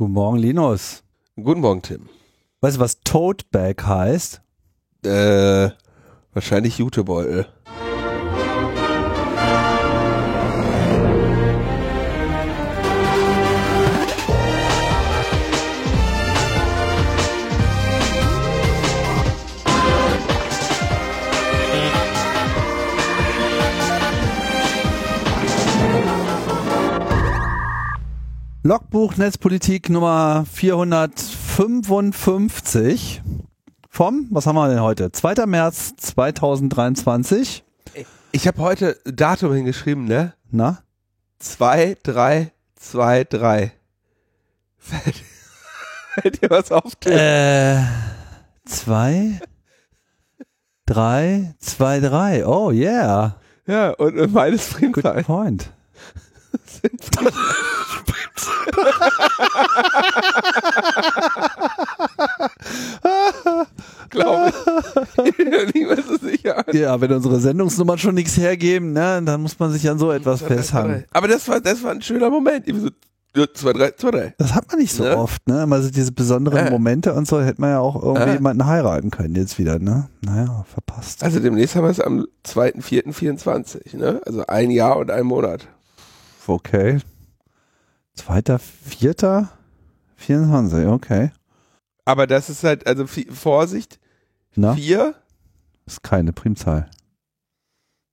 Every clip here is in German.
Guten Morgen, Linus. Guten Morgen, Tim. Weißt du, was Toadbag heißt? Äh, wahrscheinlich Jutebeutel. Logbuch Netzpolitik Nummer 455 vom, was haben wir denn heute? 2. März 2023. Ich habe heute Datum hingeschrieben, ne? Na? 2, 3, 2, 3. Fällt, dir was auf? Tim? Äh, 2, 3, 2, 3. Oh yeah. Ja, und meines Good Primzahlen point. sind glaube ich. Sicher. Ja, wenn unsere Sendungsnummern schon nichts hergeben, ne, dann muss man sich an so etwas festhalten. Aber das war, das war ein schöner Moment. Ja, 2, 3, 2, 3. Das hat man nicht so Ne? oft, ne? Immer so diese besonderen Äh. Momente und so hätte man ja auch irgendwie Äh. jemanden heiraten können jetzt wieder, ne? Naja, verpasst. Also demnächst haben wir es am 2.4.24, ne? Also ein Jahr und ein Monat. Okay. Zweiter, vierter, 24, okay. Aber das ist halt, also Vorsicht, Na, vier, ist keine Primzahl.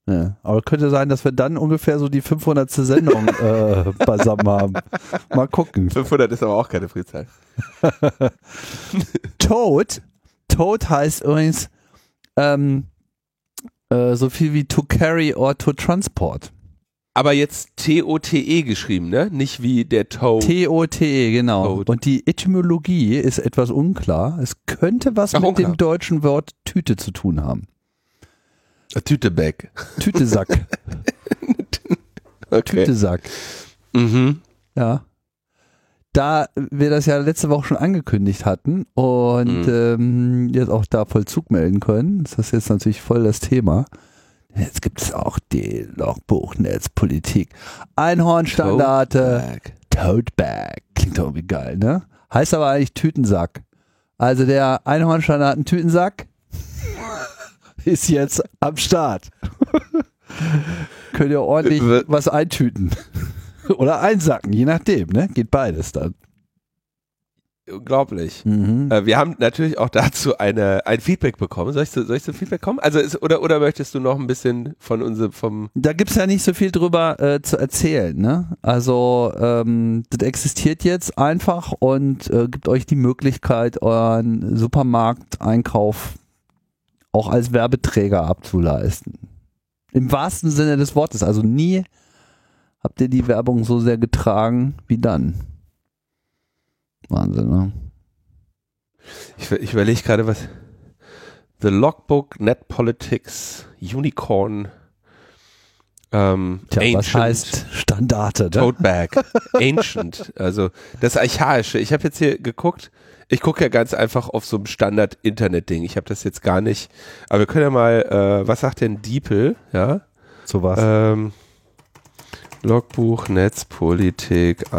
Ja. Aber könnte sein, dass wir dann ungefähr so die 500. Sendung äh, beisammen haben. Mal gucken. 500 ist aber auch keine Primzahl. Toad. Toad heißt übrigens ähm, äh, so viel wie to carry or to transport. Aber jetzt T-O-T-E geschrieben, ne? Nicht wie der Toad. T-O-T-E, genau. Toad. Und die Etymologie ist etwas unklar. Es könnte was Ach, mit unklar. dem deutschen Wort Tüte zu tun haben. Tütebag. Tütesack. Okay. Tütesack. Mhm. Ja. Da wir das ja letzte Woche schon angekündigt hatten und Mhm. ähm, jetzt auch da Vollzug melden können, ist das jetzt natürlich voll das Thema. Jetzt gibt es auch die Logbuchnetzpolitik. Einhornstandarte. Toadbag. Klingt doch irgendwie geil, ne? Heißt aber eigentlich Tütensack. Also der Einhornstandard Tütensack ist jetzt am Start. Könnt ihr ordentlich Wir- was eintüten. Oder einsacken, je nachdem, ne? Geht beides dann. Unglaublich. Mhm. Äh, wir haben natürlich auch dazu eine, ein Feedback bekommen. Soll ich, zu- soll ich zum Feedback kommen? Also ist, oder, oder möchtest du noch ein bisschen von unserem, vom, Da gibt's ja nicht so viel drüber äh, zu erzählen, ne? Also ähm, das existiert jetzt einfach und äh, gibt euch die Möglichkeit, euren Supermarkteinkauf auch als Werbeträger abzuleisten. Im wahrsten Sinne des Wortes. Also nie habt ihr die Werbung so sehr getragen wie dann. Wahnsinn, ne? ich, ich überlege gerade, was, The Logbook Net Politics Unicorn ähm, Tja, was Ancient heißt Standarte, ne? Toadbag. Ancient. Also das Archaische. Ich habe jetzt hier geguckt. Ich gucke ja ganz einfach auf so einem Standard-Internet-Ding. Ich habe das jetzt gar nicht. Aber wir können ja mal, äh, was sagt denn Diepel? Ja. So was. Ähm, Logbuch Netzpolitik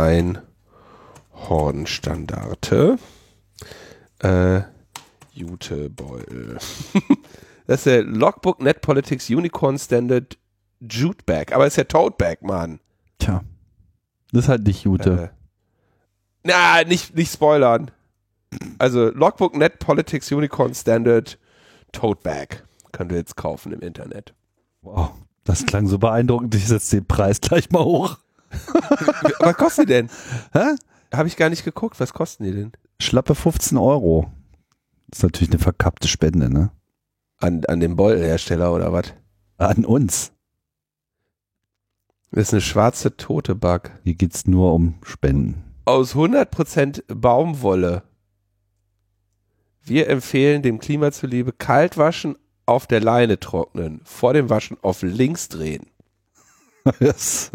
Einhornstandarte. Äh, Jutebeutel. das ist der Logbook Netpolitics Unicorn Standard Jutebag. Aber es ist ja Toadbag, Mann. Tja. Das ist halt nicht Jute. Äh, na, nicht, nicht spoilern. Also Logbook Net Politics Unicorn Standard Toadbag. Könnt ihr jetzt kaufen im Internet. Wow. Das klang so beeindruckend. Ich setze den Preis gleich mal hoch. Was kosten die denn? Hä? Habe ich gar nicht geguckt. Was kosten die denn? Schlappe 15 Euro. Das ist natürlich eine verkappte Spende, ne? An, an den Beutelhersteller oder was? An uns. Das ist eine schwarze tote Bug. Hier geht's nur um Spenden. Aus 100% Baumwolle. Wir empfehlen dem Klima zuliebe kalt waschen, auf der Leine trocknen, vor dem Waschen auf links drehen. Das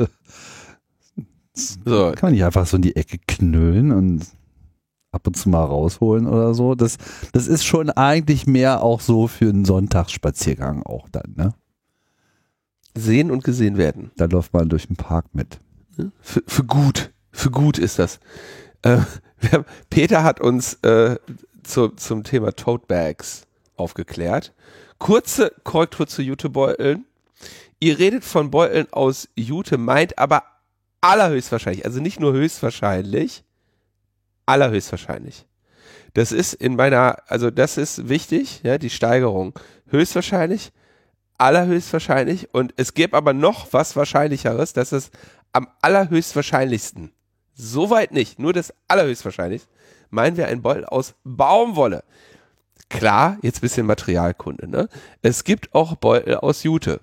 So, kann man nicht einfach so in die Ecke knüllen und ab und zu mal rausholen oder so. Das, das ist schon eigentlich mehr auch so für einen Sonntagsspaziergang auch dann, ne? sehen und gesehen werden. Da läuft man durch den Park mit. Für, für gut. Für gut ist das. Äh, haben, Peter hat uns äh, zu, zum Thema Tote Bags aufgeklärt. Kurze Korrektur zu Jutebeuteln. Ihr redet von Beuteln aus Jute, meint aber allerhöchstwahrscheinlich, also nicht nur höchstwahrscheinlich, allerhöchstwahrscheinlich. Das ist in meiner, also das ist wichtig, ja, die Steigerung. Höchstwahrscheinlich, allerhöchstwahrscheinlich und es gäbe aber noch was Wahrscheinlicheres, dass es am allerhöchstwahrscheinlichsten, soweit nicht, nur das allerhöchstwahrscheinlich, meinen wir ein Beutel aus Baumwolle. Klar, jetzt bisschen Materialkunde, ne? Es gibt auch Beutel aus Jute.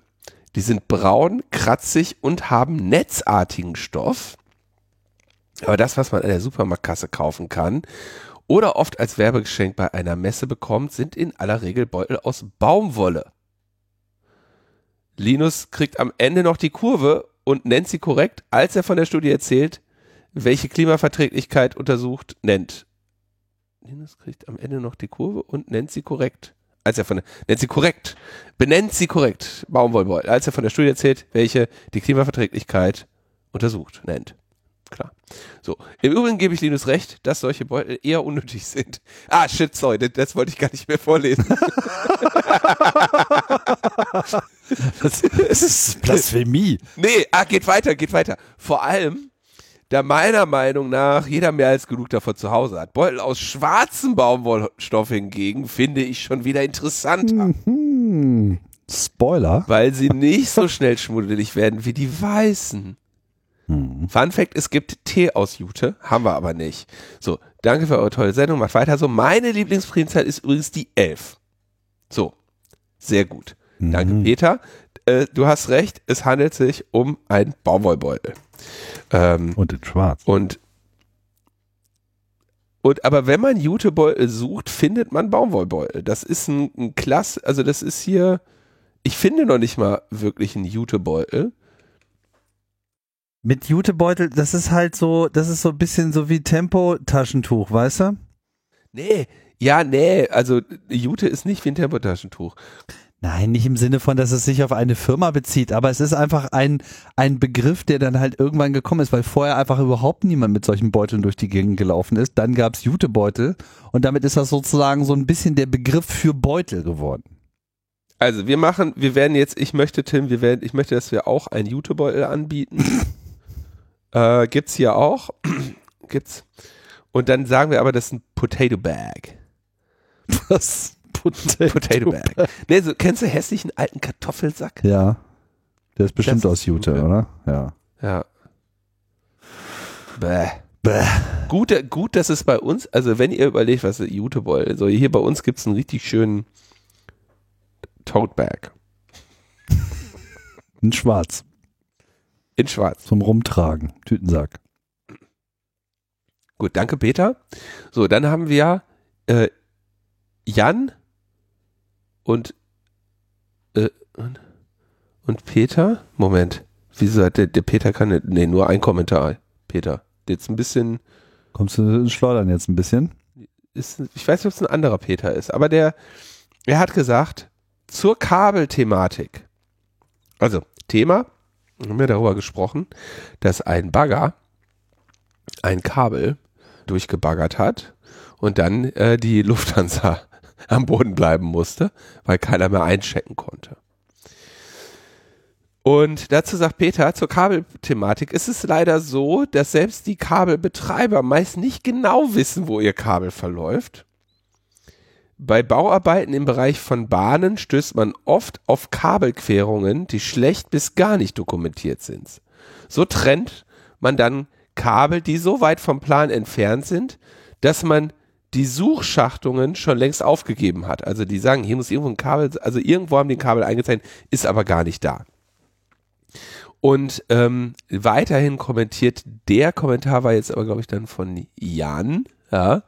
Die sind braun, kratzig und haben netzartigen Stoff. Aber das, was man an der Supermarktkasse kaufen kann oder oft als Werbegeschenk bei einer Messe bekommt, sind in aller Regel Beutel aus Baumwolle. Linus kriegt am Ende noch die Kurve und nennt sie korrekt, als er von der Studie erzählt, welche Klimaverträglichkeit untersucht, nennt. Linus kriegt am Ende noch die Kurve und nennt sie korrekt. Als er von der, nennt sie korrekt, benennt sie korrekt, Baumwollbeutel, als er von der Studie erzählt, welche die Klimaverträglichkeit untersucht, nennt. Klar. So. Im Übrigen gebe ich Linus recht, dass solche Beutel eher unnötig sind. Ah, shit, sorry, das, das wollte ich gar nicht mehr vorlesen. Das, das ist Blasphemie. Nee, ah, geht weiter, geht weiter. Vor allem, da meiner Meinung nach jeder mehr als genug davon zu Hause hat. Beutel aus schwarzem Baumwollstoff hingegen finde ich schon wieder interessanter. Hm. Spoiler. Weil sie nicht so schnell schmuddelig werden wie die weißen. Hm. Fun Fact, es gibt Tee aus Jute, haben wir aber nicht. So, danke für eure tolle Sendung, macht weiter so. Meine Lieblingsprimzeit ist übrigens die 11. So, sehr gut. Danke, Mhm. Peter. Äh, du hast recht, es handelt sich um einen Baumwollbeutel. Ähm, Und in schwarz. und und aber wenn man Jutebeutel sucht, findet man Baumwollbeutel. Das ist ein, ein Klass, also das ist hier, ich finde noch nicht mal wirklich einen Jutebeutel. Mit Jutebeutel, das ist halt so, das ist so ein bisschen so wie Tempo-Taschentuch, weißt du? Nee, ja, nee, also Jute ist nicht wie ein Tempotaschentuch. Nein, nicht im Sinne von, dass es sich auf eine Firma bezieht, aber es ist einfach ein, ein Begriff, der dann halt irgendwann gekommen ist, weil vorher einfach überhaupt niemand mit solchen Beuteln durch die Gegend gelaufen ist. Dann gab's Jutebeutel und damit ist das sozusagen so ein bisschen der Begriff für Beutel geworden. Also wir machen, wir werden jetzt, ich möchte, Tim, wir werden, ich möchte, dass wir auch einen Jutebeutel anbieten. äh, gibt's hier auch. gibt's. Und dann sagen wir aber, das ist ein Potato Bag. Was? Potato, Potato Bag. Nee, so, kennst du hässlichen alten Kartoffelsack? Ja. Der ist bestimmt Das aus Jute, gut, oder? Ja. Ja. Bäh. Bäh. Gut, gut, dass es bei uns, also wenn ihr überlegt, was ist Jutebeutel, so hier bei uns gibt's einen richtig schönen Tote Bag. In schwarz. In schwarz. Zum Rumtragen. Tütensack. Gut, danke Peter. So, dann haben wir äh, Jan und, äh, und, und Peter. Moment, wieso hat der, der Peter kann nicht, nee, nur ein Kommentar. Peter, jetzt ein bisschen, Kommst du ins Schleudern jetzt ein bisschen? ist, ich weiß nicht, ob es ein anderer Peter ist, aber der, er hat gesagt, zur Kabelthematik. Also, Thema, haben wir darüber gesprochen, dass ein Bagger ein Kabel durchgebaggert hat und dann äh, die Lufthansa am Boden bleiben musste, weil keiner mehr einchecken konnte. Und dazu sagt Peter, zur Kabelthematik ist es leider so, dass selbst die Kabelbetreiber meist nicht genau wissen, wo ihr Kabel verläuft. Bei Bauarbeiten im Bereich von Bahnen stößt man oft auf Kabelquerungen, die schlecht bis gar nicht dokumentiert sind. So trennt man dann Kabel, die so weit vom Plan entfernt sind, dass man die Suchschachtungen schon längst aufgegeben hat. Also die sagen, hier muss irgendwo ein Kabel, also irgendwo haben die ein Kabel eingezeichnet, ist aber gar nicht da. Und ähm, weiterhin kommentiert, der Kommentar war jetzt aber, glaube ich, dann von Jan, ja.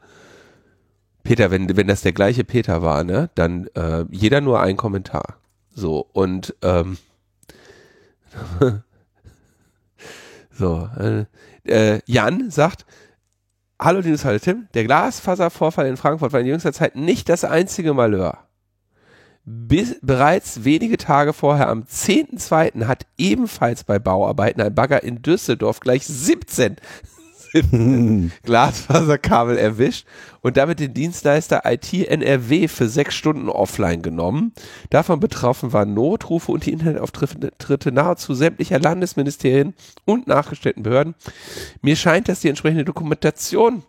Peter, wenn, wenn das der gleiche Peter war, ne, dann äh, jeder nur ein Kommentar. So, und ähm, so, äh, äh, Jan sagt, Hallo Linus, hallo Tim. Der Glasfaservorfall in Frankfurt war in jüngster Zeit nicht das einzige Malheur. Bis, bereits wenige Tage vorher, am 10.2., hat ebenfalls bei Bauarbeiten ein Bagger in Düsseldorf gleich 17, Glasfaserkabel erwischt und damit den Dienstleister IT NRW für sechs Stunden offline genommen. Davon betroffen waren Notrufe und die Internetauftritte nahezu sämtlicher Landesministerien und nachgestellten Behörden. Mir scheint, dass die entsprechende Dokumentation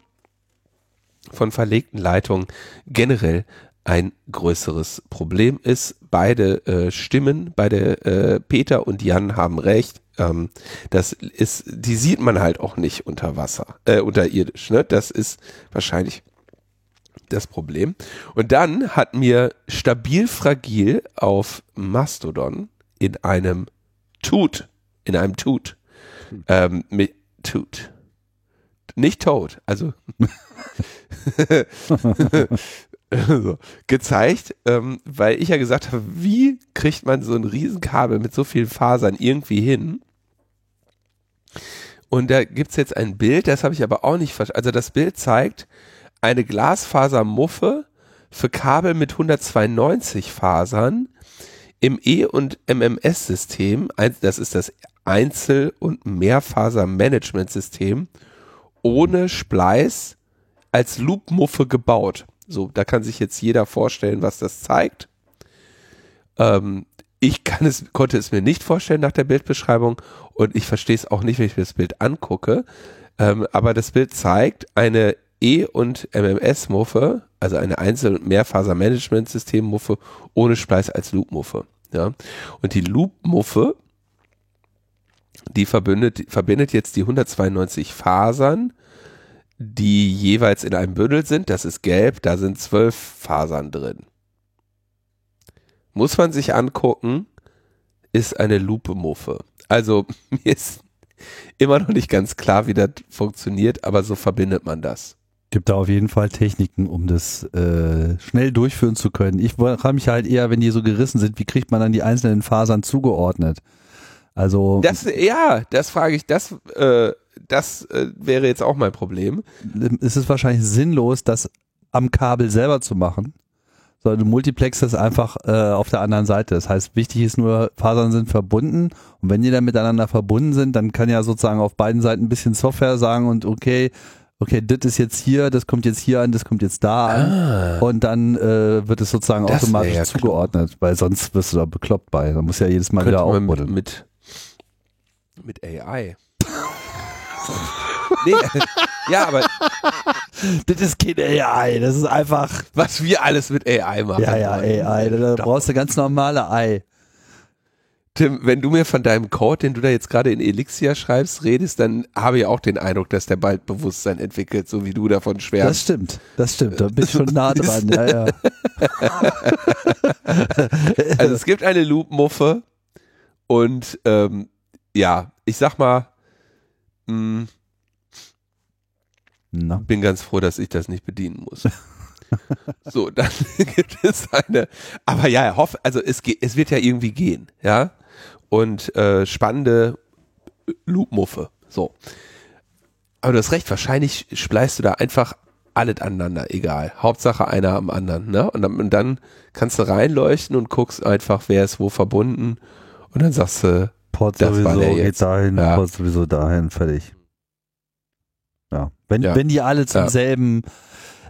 von verlegten Leitungen generell ein größeres Problem ist. Beide äh, Stimmen, beide äh, Peter und Jan haben recht. Ähm, das ist, die sieht man halt auch nicht unter Wasser, äh, unterirdisch. Ne? Das ist wahrscheinlich das Problem. Und dann hat mir stabil fragil auf Mastodon in einem Tut, in einem Tut, ähm, mit Tut, nicht tot, also so, gezeigt, ähm, weil ich ja gesagt habe, wie kriegt man so ein Riesenkabel mit so vielen Fasern irgendwie hin? Und da gibt's jetzt ein Bild, das habe ich aber auch nicht verstanden. Also das Bild zeigt eine Glasfasermuffe für Kabel mit 192 Fasern im E- und MMS-System. Das ist das Einzel- und Mehrfaser-Management-System ohne Spleiß als Loop-Muffe gebaut. So, da kann sich jetzt jeder vorstellen, was das zeigt. Ähm, ich kann es, konnte es mir nicht vorstellen nach der Bildbeschreibung und ich verstehe es auch nicht, wenn ich mir das Bild angucke. Ähm, aber das Bild zeigt eine E- und MMS-Muffe, also eine Einzel- und Mehrfaser-Management-System-Muffe ohne Spleiß als Loop-Muffe. Ja. Und die Loop-Muffe, die verbindet, verbindet jetzt die 192 Fasern die jeweils in einem Bündel sind. Das ist gelb, da sind zwölf Fasern drin. Muss man sich angucken, ist eine Lupe-Muffe. Also mir ist immer noch nicht ganz klar, wie das funktioniert, aber so verbindet man das. Gibt da auf jeden Fall Techniken, um das äh, schnell durchführen zu können. Ich frage mich halt eher, wenn die so gerissen sind, wie kriegt man dann die einzelnen Fasern zugeordnet? Also das ja, das frage ich, das äh, das äh, wäre jetzt auch mein Problem. Es ist wahrscheinlich sinnlos, das am Kabel selber zu machen, sondern du multiplex das einfach äh, auf der anderen Seite. Das heißt, wichtig ist nur, Fasern sind verbunden und wenn die dann miteinander verbunden sind, dann kann ja sozusagen auf beiden Seiten ein bisschen Software sagen und okay, okay, das ist jetzt hier, das kommt jetzt hier an, das kommt jetzt da an ah, und dann äh, wird es sozusagen automatisch ja zugeordnet, klar. weil sonst wirst du da bekloppt bei. Da muss ja jedes Mal Könnte wieder aufbuddeln. Mit, mit AI. nee, ja, aber das ist kein AI, das ist einfach. Was wir alles mit AI machen. Ja, ja, AI. Da brauchst du ganz normale Ei. Tim, wenn du mir von deinem Code, den du da jetzt gerade in Elixir schreibst, redest, dann habe ich auch den Eindruck, dass der bald Bewusstsein entwickelt, so wie du davon schwärmst. Das stimmt, das stimmt, da bist du schon nah dran, ja, ja. also es gibt eine Loop-Muffe und ähm, ja, ich sag mal, mh, hm, bin ganz froh, dass ich das nicht bedienen muss. so, dann gibt es eine, aber ja, hoff, also es geht, es wird ja irgendwie gehen, ja und äh, spannende Loopmuffe. So. Aber du hast recht, wahrscheinlich spleißt du da einfach alles aneinander, egal. Hauptsache einer am anderen, ne? Und dann, und dann kannst du reinleuchten und guckst einfach, wer ist wo verbunden. Und dann sagst du, Port das sowieso geht dahin, ja. Port sowieso dahin, fertig. Wenn, ja. wenn die alle zum ja. selben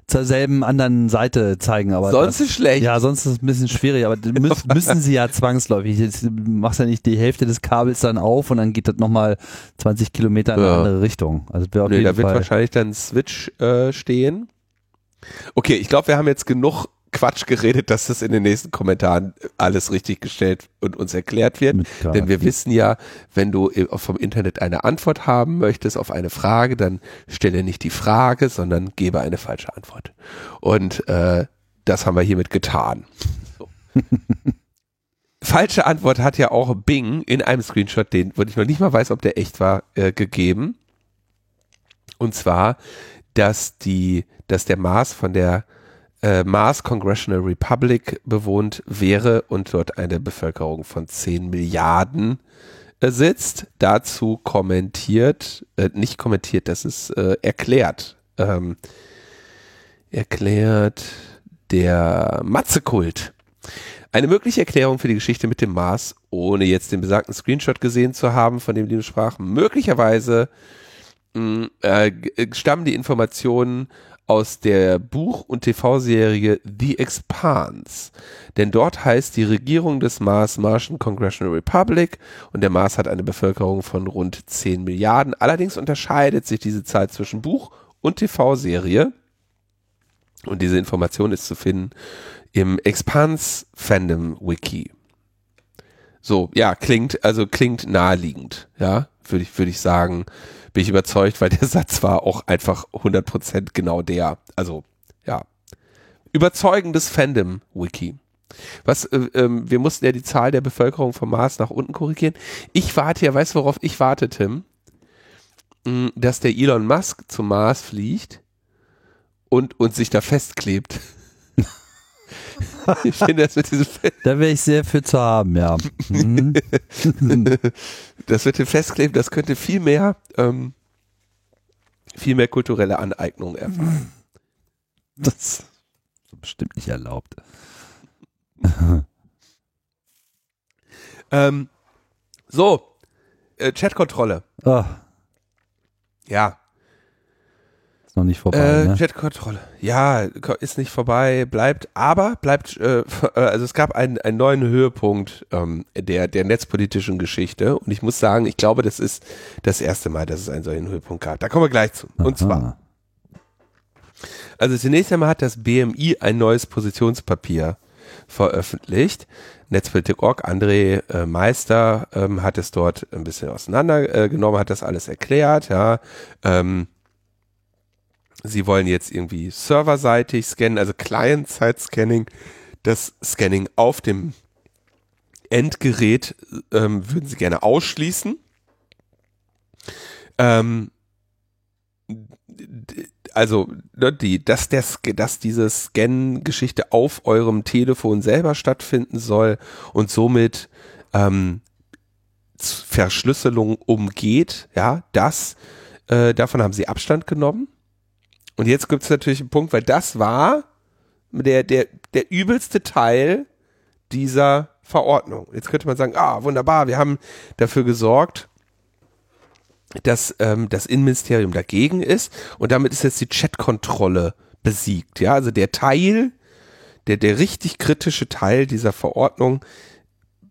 zur selben anderen Seite zeigen. Aber sonst das, ist schlecht. Ja, sonst ist es ein bisschen schwierig, aber müssen, müssen sie ja zwangsläufig. Jetzt machst ja nicht die Hälfte des Kabels dann auf und dann geht das nochmal 20 Kilometer in eine ja. andere Richtung. Also nee, da Fall wird wahrscheinlich dann ein Switch äh, stehen. Okay, ich glaube, wir haben jetzt genug Quatsch geredet, dass das in den nächsten Kommentaren alles richtig gestellt und uns erklärt wird. Denn wir wissen ja, wenn du vom Internet eine Antwort haben möchtest auf eine Frage, dann stelle nicht die Frage, sondern gebe eine falsche Antwort. Und äh, das haben wir hiermit getan. So. Falsche Antwort hat ja auch Bing in einem Screenshot, den, wo ich noch nicht mal weiß, ob der echt war, äh, gegeben. Und zwar, dass die, dass der Mars von der äh, Mars Congressional Republic bewohnt wäre und dort eine Bevölkerung von 10 Milliarden äh, sitzt. Dazu kommentiert, äh, nicht kommentiert, das ist äh, erklärt, ähm, erklärt der Matzekult. Eine mögliche Erklärung für die Geschichte mit dem Mars, ohne jetzt den besagten Screenshot gesehen zu haben, von dem die sprach, möglicherweise mh, äh, g- stammen die Informationen aus der Buch- und TV-Serie The Expanse. Denn dort heißt die Regierung des Mars Martian Congressional Republic und der Mars hat eine Bevölkerung von rund 10 Milliarden. Allerdings unterscheidet sich diese Zahl zwischen Buch- und TV-Serie. Und diese Information ist zu finden im Expanse Fandom Wiki. So, ja, klingt, also klingt naheliegend, ja, würde ich, würde ich sagen, bin ich überzeugt, weil der Satz war auch einfach 100% genau der, also, ja, überzeugendes Fandom-Wiki. Was, äh, ähm, wir mussten ja die Zahl der Bevölkerung vom Mars nach unten korrigieren. Ich warte ja, weißt du, worauf ich warte, Tim? Mm, Dass der Elon Musk zum Mars fliegt und, und sich da festklebt. Ich finde, das mit diesem Da wäre ich sehr für zu haben, ja. Mhm. das mit dem Festkleben, das könnte viel mehr, ähm, viel mehr kulturelle Aneignung erfahren. Das ist bestimmt nicht erlaubt. ähm, so, äh, Chatkontrolle. Ah, Ja, ist noch nicht vorbei, äh, ne? Chatkontrolle. Ja, ist nicht vorbei, bleibt, aber bleibt, äh, äh, also es gab einen, einen neuen Höhepunkt ähm, der, der netzpolitischen Geschichte und ich muss sagen, ich glaube, das ist das erste Mal, dass es einen solchen Höhepunkt gab. Da kommen wir gleich zu. Und zwar, Aha. Also zunächst einmal hat das BMI ein neues Positionspapier veröffentlicht. Netzpolitik.org, André äh, Meister ähm, hat es dort ein bisschen auseinandergenommen, äh, hat das alles erklärt, ja. Ähm, sie wollen jetzt irgendwie serverseitig scannen, also Client-Side-Scanning, das Scanning auf dem Endgerät ähm, würden sie gerne ausschließen. Ähm, also, ne, die, dass, der, dass diese Scan-Geschichte auf eurem Telefon selber stattfinden soll und somit ähm, Verschlüsselung umgeht, ja, das, äh, davon haben sie Abstand genommen. Und jetzt gibt es natürlich einen Punkt, weil das war der, der, der übelste Teil dieser Verordnung. Jetzt könnte man sagen, ah, wunderbar, wir haben dafür gesorgt, dass ähm, das Innenministerium dagegen ist und damit ist jetzt die Chatkontrolle besiegt. Ja, also der Teil, der, der richtig kritische Teil dieser Verordnung,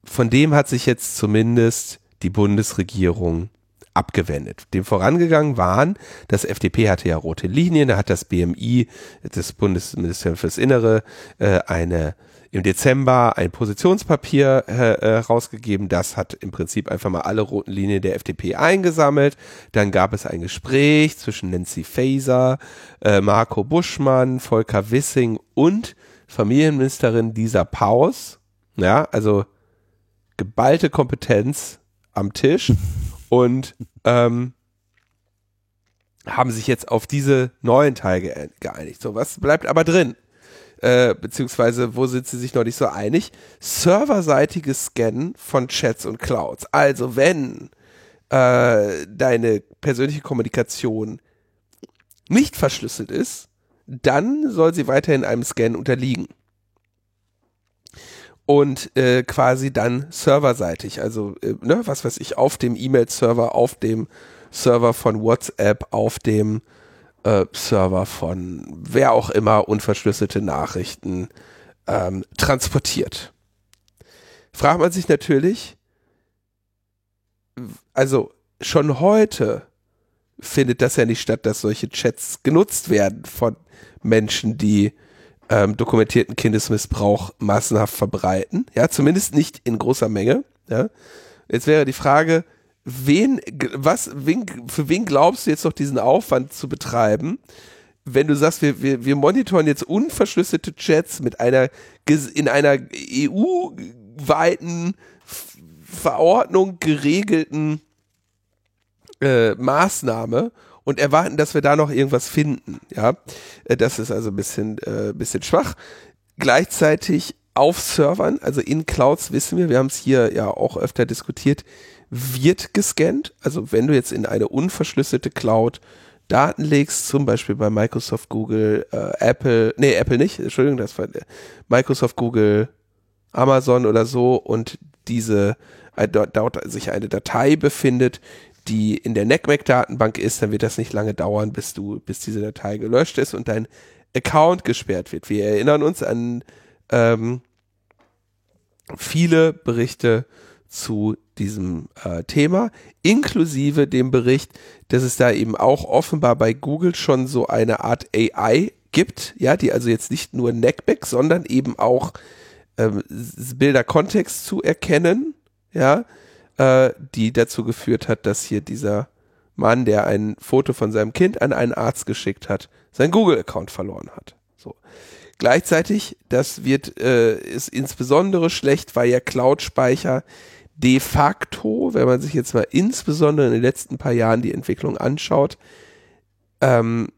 von dem hat sich jetzt zumindest die Bundesregierung abgewendet. Dem vorangegangen waren, das FDP hatte ja rote Linien, da hat das BMI, das Bundesministerium fürs Innere, äh, eine im Dezember ein Positionspapier äh, äh, rausgegeben. Das hat im Prinzip einfach mal alle roten Linien der FDP eingesammelt. Dann gab es ein Gespräch zwischen Nancy Faeser, äh, Marco Buschmann, Volker Wissing und Familienministerin Lisa Paus. Ja, also geballte Kompetenz am Tisch und ähm, haben sich jetzt auf diese neuen Teil ge geeinigt. So, was bleibt aber drin? Äh, beziehungsweise wo sind sie sich noch nicht so einig? Serverseitiges Scannen von Chats und Clouds. Also wenn äh, deine persönliche Kommunikation nicht verschlüsselt ist, dann soll sie weiterhin einem Scan unterliegen. Und äh, quasi dann serverseitig, also äh, ne, was weiß ich, auf dem E-Mail-Server, auf dem Server von WhatsApp, auf dem äh, Server von wer auch immer unverschlüsselte Nachrichten ähm, transportiert. Fragt man sich natürlich, also schon heute findet das ja nicht statt, dass solche Chats genutzt werden von Menschen, die ähm, dokumentierten Kindesmissbrauch massenhaft verbreiten. Ja, zumindest nicht in großer Menge. Ja. Jetzt wäre die Frage, wen, was, wen, für wen glaubst du jetzt noch diesen Aufwand zu betreiben, wenn du sagst, wir, wir, wir monitoren jetzt unverschlüsselte Chats mit einer, in einer EU-weiten Verordnung geregelten äh, Maßnahme und erwarten, dass wir da noch irgendwas finden. Ja, Äh, das ist also ein bisschen, äh, bisschen schwach. Gleichzeitig auf Servern, also in Clouds wissen wir, wir haben es hier ja auch öfter diskutiert, wird gescannt. Also wenn du jetzt in eine unverschlüsselte Cloud Daten legst, zum Beispiel bei Microsoft, Google, äh, Apple, nee, Apple nicht, Entschuldigung, das war Microsoft, Google, Amazon oder so und diese, äh, dort, dort sich eine Datei befindet, die in der NECMAC-Datenbank ist, dann wird das nicht lange dauern, bis du, bis diese Datei gelöscht ist und dein Account gesperrt wird. Wir erinnern uns an ähm, viele Berichte zu diesem äh, Thema, inklusive dem Bericht, dass es da eben auch offenbar bei Google schon so eine Art AI gibt, ja, die also jetzt nicht nur Neckback, sondern eben auch ähm, Bilder Kontext zu erkennen, ja, äh, die dazu geführt hat, dass hier dieser Mann, der ein Foto von seinem Kind an einen Arzt geschickt hat, sein Google-Account verloren hat. So. Gleichzeitig, das wird, äh, ist insbesondere schlecht, weil ja Cloud-Speicher de facto, wenn man sich jetzt mal insbesondere in den letzten paar Jahren die Entwicklung anschaut, ähm,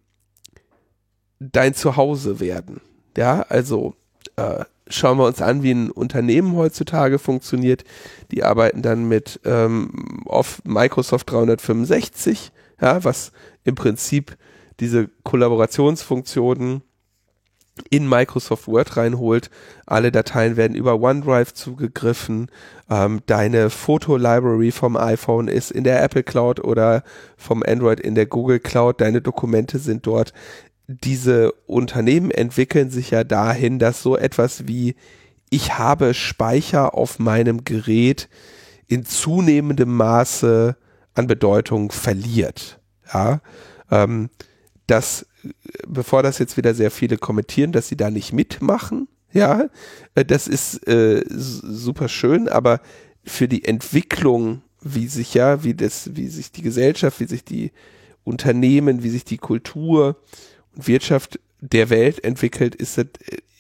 dein Zuhause werden. Ja, also äh, schauen wir uns an, wie ein Unternehmen heutzutage funktioniert. Die arbeiten dann mit ähm, auf Microsoft 365, ja, was im Prinzip diese Kollaborationsfunktionen in Microsoft Word reinholt. Alle Dateien werden über OneDrive zugegriffen. Ähm, deine Foto-Library vom iPhone ist in der Apple Cloud oder vom Android in der Google Cloud. Deine Dokumente sind dort diese Unternehmen entwickeln sich ja dahin, dass so etwas wie ich habe Speicher auf meinem Gerät in zunehmendem Maße an Bedeutung verliert. Ja, ähm, das, bevor das jetzt wieder sehr viele kommentieren, dass sie da nicht mitmachen, ja, äh, das ist äh, super schön, aber für die Entwicklung, wie sich ja, wie das, wie sich die Gesellschaft, wie sich die Unternehmen, wie sich die Kultur Wirtschaft der Welt entwickelt, ist es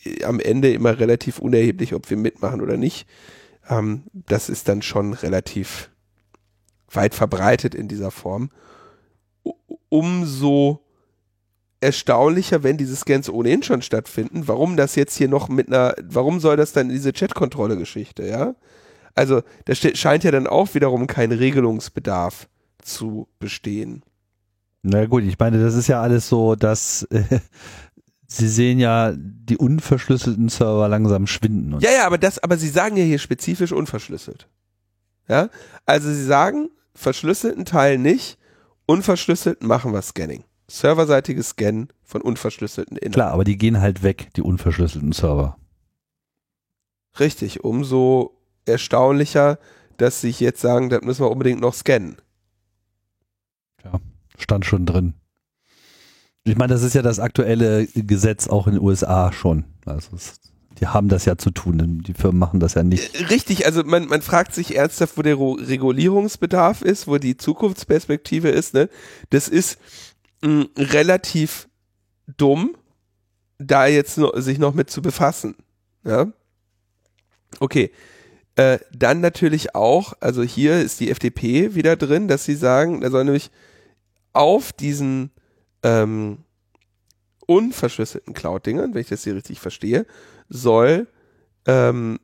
äh, am Ende immer relativ unerheblich, ob wir mitmachen oder nicht. Ähm, das ist dann schon relativ weit verbreitet in dieser Form. Umso erstaunlicher, wenn diese Scans ohnehin schon stattfinden, warum das jetzt hier noch mit einer, warum soll das dann diese Chatkontrolle-Geschichte, ja? Also, da scheint ja dann auch wiederum kein Regelungsbedarf zu bestehen. Na gut, ich meine, das ist ja alles so, dass äh, Sie sehen ja die unverschlüsselten Server langsam schwinden. ja, ja, aber das, aber Sie sagen ja hier spezifisch unverschlüsselt. Ja, also Sie sagen verschlüsselten Teil nicht, unverschlüsselten machen wir Scanning. Serverseitiges Scannen von unverschlüsselten Inhalten. Klar, aber die gehen halt weg, die unverschlüsselten Server. Richtig, umso erstaunlicher, dass Sie jetzt sagen, das müssen wir unbedingt noch scannen. Ja stand schon drin. Ich meine, das ist ja das aktuelle Gesetz auch in den USA schon. Also es, die haben das ja zu tun. Die Firmen machen das ja nicht. Äh, richtig, also man, man fragt sich ernsthaft, wo der Regulierungsbedarf ist, wo die Zukunftsperspektive ist. Ne? Das ist mh, relativ dumm, da jetzt noch, sich noch mit zu befassen. Ja? Okay. Äh, dann natürlich auch, also hier ist die FDP wieder drin, dass sie sagen, da soll nämlich auf diesen ähm, unverschlüsselten Cloud-Dingern, wenn ich das hier richtig verstehe, soll ähm,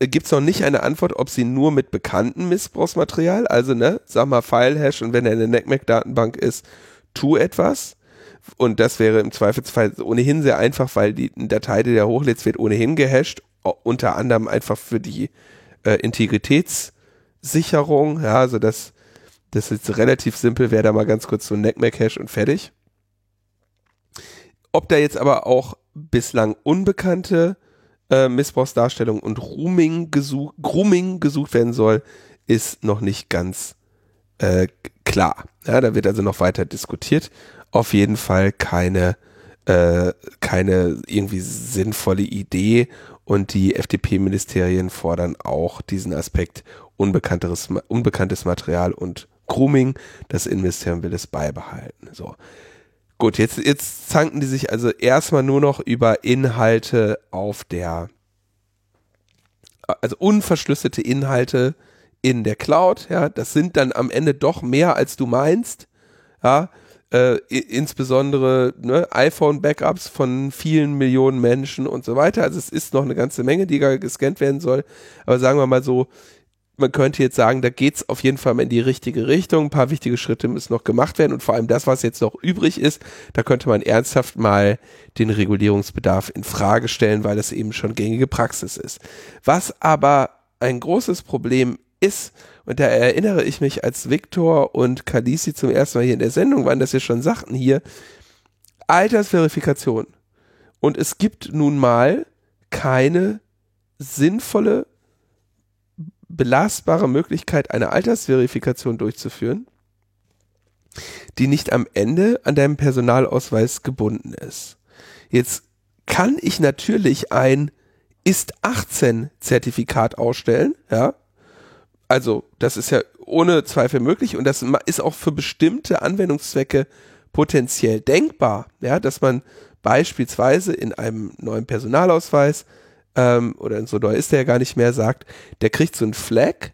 gibt es noch nicht eine Antwort, ob sie nur mit bekannten Missbrauchsmaterial, also ne, sag mal File-Hash und wenn er in der NECMAC-Datenbank ist, tu etwas. Und das wäre im Zweifelsfall ohnehin sehr einfach, weil die Datei, die da hochlädst, wird ohnehin gehasht, unter anderem einfach für die äh, Integritätssicherung, ja, also dass das ist jetzt relativ simpel, wäre da mal ganz kurz so ein NECMAC-Hash und fertig. Ob da jetzt aber auch bislang unbekannte äh, Missbrauchsdarstellung und Grooming, gesuch, Grooming gesucht werden soll, ist noch nicht ganz äh, klar. Ja, da wird also noch weiter diskutiert. Auf jeden Fall keine, äh, keine irgendwie sinnvolle Idee und die FDP-Ministerien fordern auch diesen Aspekt unbekanntes, unbekanntes Material und Grooming, das Innenministerium will es beibehalten. So. Gut, jetzt, jetzt zanken die sich also erstmal nur noch über Inhalte auf der, also unverschlüsselte Inhalte in der Cloud, ja, das sind dann am Ende doch mehr als du meinst, ja, äh, insbesondere ne, iPhone-Backups von vielen Millionen Menschen und so weiter. Also es ist noch eine ganze Menge, die gescannt werden soll. Aber sagen wir mal so, man könnte jetzt sagen, da geht's auf jeden Fall in die richtige Richtung. Ein paar wichtige Schritte müssen noch gemacht werden und vor allem das, was jetzt noch übrig ist, da könnte man ernsthaft mal den Regulierungsbedarf in Frage stellen, weil das eben schon gängige Praxis ist. Was aber ein großes Problem ist, und da erinnere ich mich, als Viktor und Kalisi zum ersten Mal hier in der Sendung waren, dass wir schon sagten hier, Altersverifikation. Und es gibt nun mal keine sinnvolle, belastbare Möglichkeit, eine Altersverifikation durchzuführen, die nicht am Ende an deinem Personalausweis gebunden ist. Jetzt kann ich natürlich ein ist 18 Zertifikat ausstellen, ja. Also, das ist ja ohne Zweifel möglich und das ist auch für bestimmte Anwendungszwecke potenziell denkbar, ja, dass man beispielsweise in einem neuen Personalausweis ähm, oder so neu ist der ja gar nicht mehr, sagt, der kriegt so ein Flag,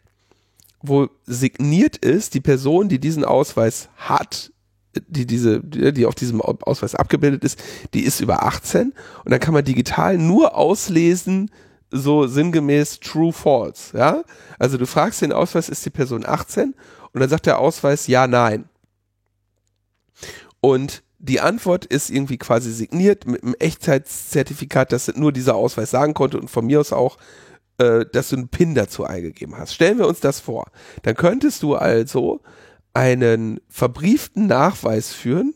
wo signiert ist, die Person, die diesen Ausweis hat, die diese, die auf diesem Ausweis abgebildet ist, die ist über 18 und dann kann man digital nur auslesen, so sinngemäß true false, ja? Also du fragst den Ausweis, ist die Person 18? Und dann sagt der Ausweis ja, nein. Und die Antwort ist irgendwie quasi signiert mit einem Echtheitszertifikat, dass nur dieser Ausweis sagen konnte und von mir aus auch, äh, dass du einen PIN dazu eingegeben hast. Stellen wir uns das vor. Dann könntest du also einen verbrieften Nachweis führen,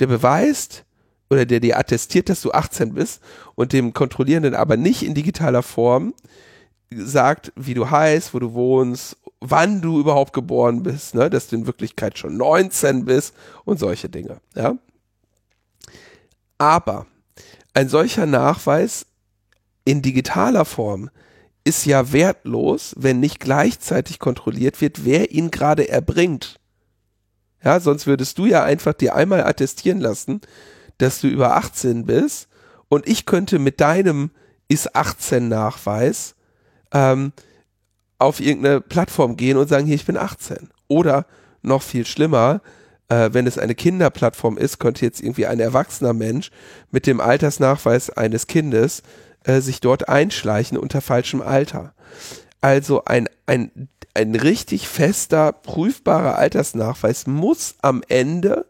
der beweist oder der dir attestiert, dass du 18 bist und dem Kontrollierenden aber nicht in digitaler Form sagt, wie du heißt, wo du wohnst, wann du überhaupt geboren bist, ne, dass du in Wirklichkeit schon 19 bist und solche Dinge, ja. Aber ein solcher Nachweis in digitaler Form ist ja wertlos, wenn nicht gleichzeitig kontrolliert wird, wer ihn gerade erbringt. Ja, sonst würdest du ja einfach dir einmal attestieren lassen, dass du über 18 bist und ich könnte mit deinem ist 18 Nachweis ähm, auf irgendeine Plattform gehen und sagen, hier, ich bin 18. Oder noch viel schlimmer, äh, wenn es eine Kinderplattform ist, könnte jetzt irgendwie ein erwachsener Mensch mit dem Altersnachweis eines Kindes äh, sich dort einschleichen unter falschem Alter. Also ein, ein, ein richtig fester, prüfbarer Altersnachweis muss am Ende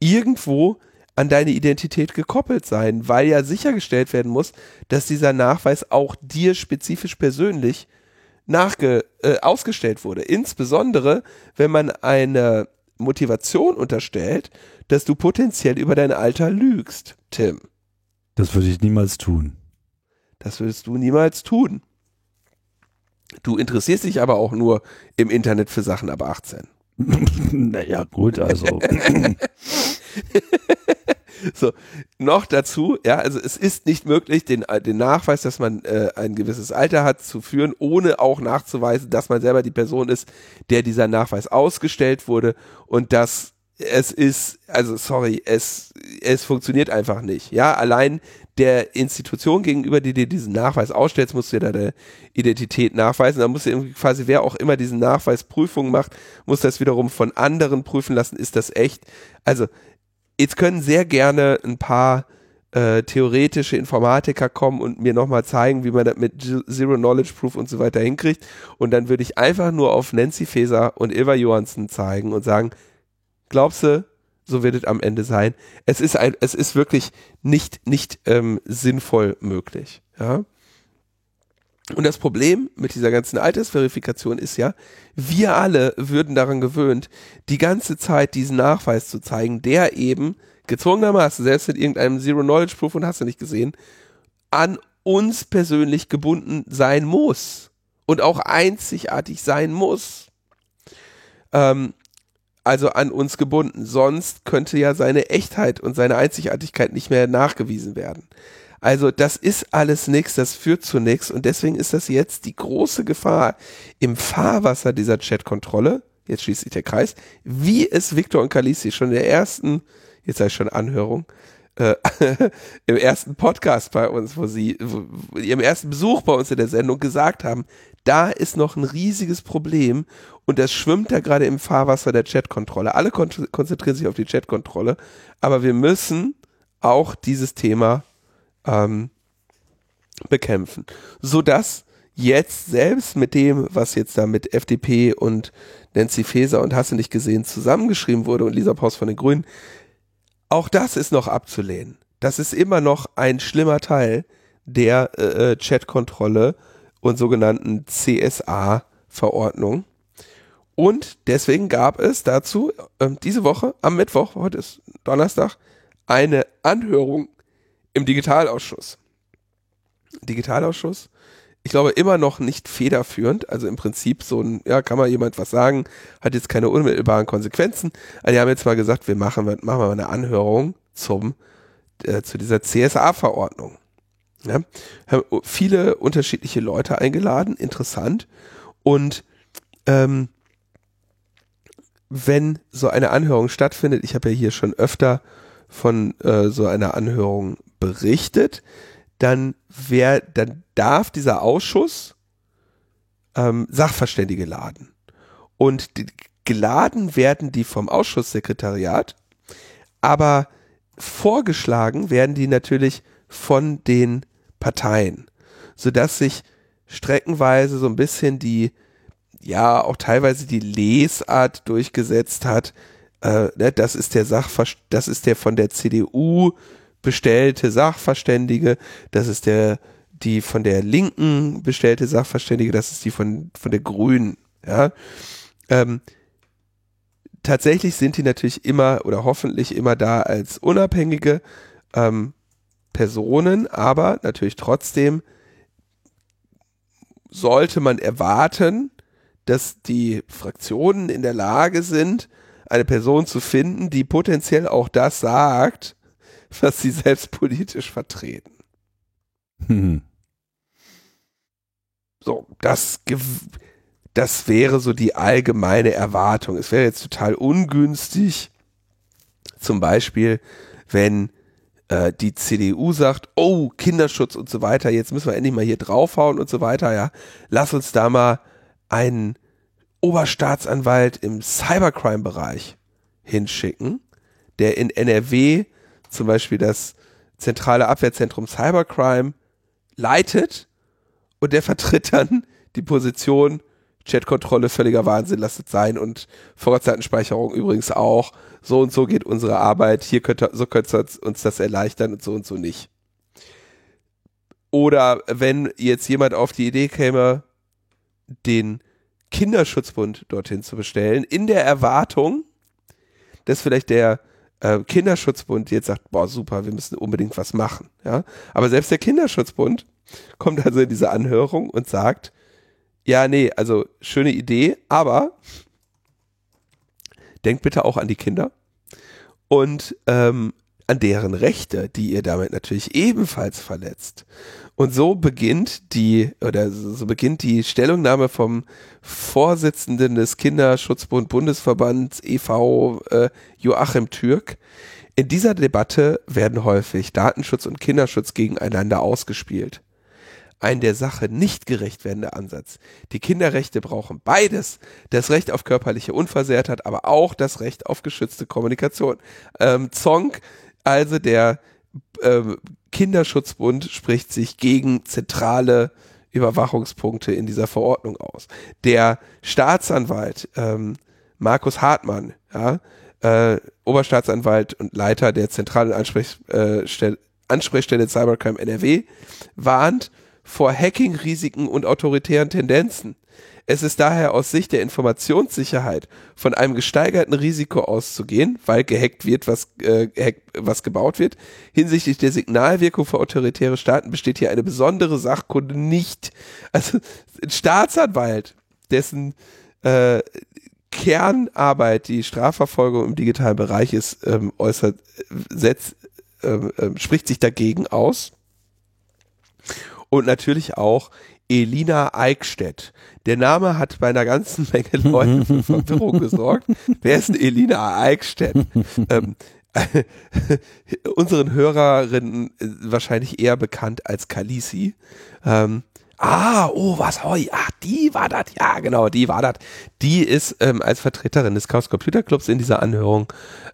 irgendwo an deine Identität gekoppelt sein, weil ja sichergestellt werden muss, dass dieser Nachweis auch dir spezifisch persönlich nachge, äh, ausgestellt wurde. Insbesondere, wenn man eine Motivation unterstellt, dass du potenziell über dein Alter lügst, Tim. Das würde ich niemals tun. Das würdest du niemals tun. Du interessierst dich aber auch nur im Internet für Sachen ab 18. naja, gut, also. so, noch dazu, ja, also es ist nicht möglich, den, den Nachweis, dass man äh, ein gewisses Alter hat, zu führen, ohne auch nachzuweisen, dass man selber die Person ist, der dieser Nachweis ausgestellt wurde und dass es ist, also sorry, es, es funktioniert einfach nicht. Ja, allein der Institution gegenüber, die dir diesen Nachweis ausstellt, musst du dir deine Identität nachweisen. Da musst du irgendwie quasi, wer auch immer diesen Nachweis Prüfungen macht, muss das wiederum von anderen prüfen lassen. Ist das echt? Also Jetzt können sehr gerne ein paar äh, theoretische Informatiker kommen und mir nochmal zeigen, wie man das mit Zero Knowledge Proof und so weiter hinkriegt. Und dann würde ich einfach nur auf Nancy Faeser und Ilva Johansson zeigen und sagen, glaubst du, so wird es am Ende sein. Es ist ein, es ist wirklich nicht, nicht ähm, sinnvoll möglich. Ja. Und das Problem mit dieser ganzen Altersverifikation ist ja, wir alle würden daran gewöhnt, die ganze Zeit diesen Nachweis zu zeigen, der eben gezwungenermaßen, selbst mit irgendeinem Zero-Knowledge-Proof und hast du nicht gesehen, an uns persönlich gebunden sein muss und auch einzigartig sein muss. Ähm, also an uns gebunden. Sonst könnte ja seine Echtheit und seine Einzigartigkeit nicht mehr nachgewiesen werden. Also das ist alles nichts, das führt zu nichts und deswegen ist das jetzt die große Gefahr im Fahrwasser dieser Chatkontrolle, jetzt schließt sich der Kreis, wie es Victor und Kalisi schon in der ersten, jetzt sage ich schon Anhörung, äh, im ersten Podcast bei uns, wo sie, wo, ihrem ersten Besuch bei uns in der Sendung gesagt haben, da ist noch ein riesiges Problem und das schwimmt da gerade im Fahrwasser der Chatkontrolle. Alle kon konzentrieren sich auf die Chatkontrolle, aber wir müssen auch dieses Thema ähm, bekämpfen. Sodass jetzt selbst mit dem, was jetzt da mit FDP und Nancy Faeser und hast du nicht gesehen zusammengeschrieben wurde und Lisa Paus von den Grünen, auch das ist noch abzulehnen. Das ist immer noch ein schlimmer Teil der äh, äh Chatkontrolle und sogenannten CSA CSA-Verordnung. Und deswegen gab es dazu ähm, diese Woche am Mittwoch, heute ist Donnerstag, eine Anhörung im Digitalausschuss. Digitalausschuss, ich glaube immer noch nicht federführend, also im Prinzip so ein, ja, kann mal jemand was sagen, hat jetzt keine unmittelbaren Konsequenzen. Also die haben jetzt mal gesagt, wir machen, machen mal eine Anhörung zum, äh, zu dieser CSA-Verordnung. Ja, haben viele unterschiedliche Leute eingeladen, interessant. Und ähm, wenn so eine Anhörung stattfindet, ich habe ja hier schon öfter von äh, so einer Anhörung berichtet, dann wer, dann darf dieser Ausschuss ähm, Sachverständige laden. Und die, geladen werden die vom Ausschusssekretariat, aber vorgeschlagen werden die natürlich von den Parteien, sodass sich streckenweise so ein bisschen die, ja, auch teilweise die Lesart durchgesetzt hat. Äh, ne, das ist der Sachver das ist der von der CDU bestellte Sachverständige, das ist der, die von der Linken bestellte Sachverständige, das ist die von, von der Grünen, ja. Ähm, tatsächlich sind die natürlich immer oder hoffentlich immer da als unabhängige ähm, Personen, aber natürlich trotzdem sollte man erwarten, dass die Fraktionen in der Lage sind, eine Person zu finden, die potenziell auch das sagt, was sie selbst politisch vertreten. Hm. So, das, das wäre so die allgemeine Erwartung. Es wäre jetzt total ungünstig, zum Beispiel, wenn äh, die CDU sagt, oh, Kinderschutz und so weiter, jetzt müssen wir endlich mal hier draufhauen und so weiter, ja, lass uns da mal einen Oberstaatsanwalt im Cybercrime-Bereich hinschicken, der in NRW zum Beispiel das zentrale Abwehrzentrum Cybercrime leitet und der vertritt dann die Position Chatkontrolle völliger Wahnsinn lasst sein und Vorratsdatenspeicherung übrigens auch. So und so geht unsere Arbeit. Hier könnte, so könnte uns das erleichtern und so und so nicht. Oder wenn jetzt jemand auf die Idee käme, den Kinderschutzbund dorthin zu bestellen, in der Erwartung, dass vielleicht der äh, Kinderschutzbund jetzt sagt, boah, super, wir müssen unbedingt was machen. Ja? Aber selbst der Kinderschutzbund kommt also in diese Anhörung und sagt, ja, nee, also schöne Idee, aber denkt bitte auch an die Kinder und ähm, an deren Rechte, die ihr damit natürlich ebenfalls verletzt. Und so beginnt die, oder so beginnt die Stellungnahme vom Vorsitzenden des Kinderschutzbund Bundesverbands e.V. Äh, Joachim Türk. In dieser Debatte werden häufig Datenschutz und Kinderschutz gegeneinander ausgespielt. Ein der Sache nicht gerecht werdender Ansatz. Die Kinderrechte brauchen beides. Das Recht auf körperliche Unversehrtheit, aber auch das Recht auf geschützte Kommunikation. Ähm, Zong, also der ähm, Kinderschutzbund spricht sich gegen zentrale Überwachungspunkte in dieser Verordnung aus. Der Staatsanwalt ähm, Markus Hartmann, ja, äh, Oberstaatsanwalt und Leiter der zentralen Ansprechstelle, äh, Ansprechstelle Cybercrime NRW, warnt vor Hacking-Risiken und autoritären Tendenzen. Es ist daher aus Sicht der Informationssicherheit von einem gesteigerten Risiko auszugehen, weil gehackt wird, was, äh, gehackt, was gebaut wird. Hinsichtlich der Signalwirkung für autoritäre Staaten besteht hier eine besondere Sachkunde nicht. Also ein Staatsanwalt, dessen äh, Kernarbeit die Strafverfolgung im digitalen Bereich ist, ähm, äußert, setzt, ähm, äh, spricht sich dagegen aus. Und natürlich auch Elina Eickstedt. Der Name hat bei einer ganzen Menge Leuten für Verwirrung gesorgt. Wer ist denn Elina Eickstedt? ähm, unseren Hörerinnen äh, wahrscheinlich eher bekannt als Kalisi. Ähm, ah, oh, was, hoi, ach, die war das, ja, genau, die war das. Die ist ähm, als Vertreterin des Chaos Computer Clubs in dieser Anhörung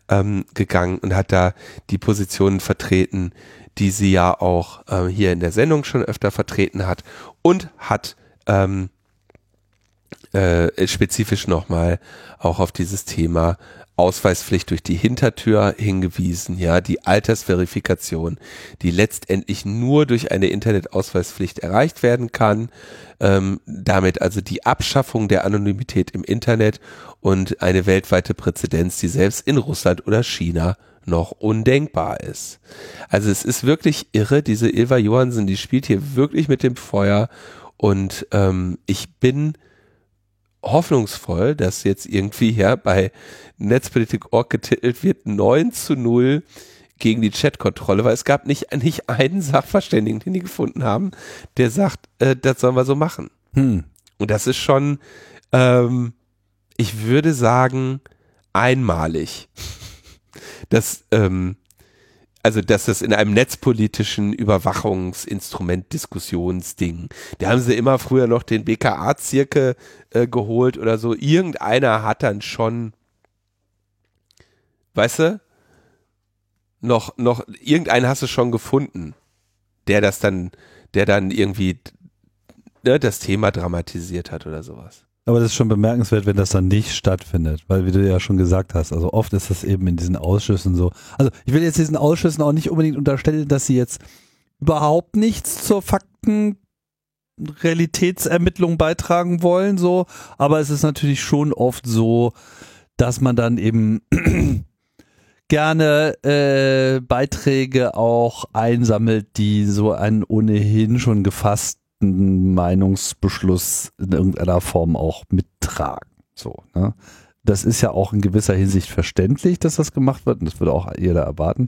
ähm, gegangen und hat da die Positionen vertreten, die sie ja auch äh, hier in der Sendung schon öfter vertreten hat und hat ähm, äh, spezifisch nochmal auch auf dieses Thema Ausweispflicht durch die Hintertür hingewiesen, ja, die Altersverifikation, die letztendlich nur durch eine Internetausweispflicht erreicht werden kann, ähm, damit also die Abschaffung der Anonymität im Internet und eine weltweite Präzedenz, die selbst in Russland oder China noch undenkbar ist. Also es ist wirklich irre, diese Ilva Johansen, die spielt hier wirklich mit dem Feuer und ähm, ich bin hoffnungsvoll, dass jetzt irgendwie ja bei Netzpolitik.org getitelt wird 9 zu 0 gegen die Chatkontrolle, weil es gab nicht, nicht einen Sachverständigen, den die gefunden haben, der sagt, äh, das sollen wir so machen. Hm. Und das ist schon, ähm, ich würde sagen, einmalig. Dass, ähm, also dass das in einem netzpolitischen Überwachungsinstrument Diskussionsding, da haben sie immer früher noch den BKA-Zirke äh, geholt oder so. Irgendeiner hat dann schon, weißt du, noch, noch, irgendeinen hast du schon gefunden, der das dann, der dann irgendwie ne, das Thema dramatisiert hat oder sowas. Aber das ist schon bemerkenswert, wenn das dann nicht stattfindet, weil wie du ja schon gesagt hast, also oft ist das eben in diesen Ausschüssen so. Also ich will jetzt diesen Ausschüssen auch nicht unbedingt unterstellen, dass sie jetzt überhaupt nichts zur Fakten Realitätsermittlung beitragen wollen, so, aber es ist natürlich schon oft so, dass man dann eben gerne äh, Beiträge auch einsammelt, die so einen ohnehin schon gefassten Meinungsbeschluss in irgendeiner Form auch mittragen. So, ne? Das ist ja auch in gewisser Hinsicht verständlich, dass das gemacht wird und das würde auch jeder erwarten.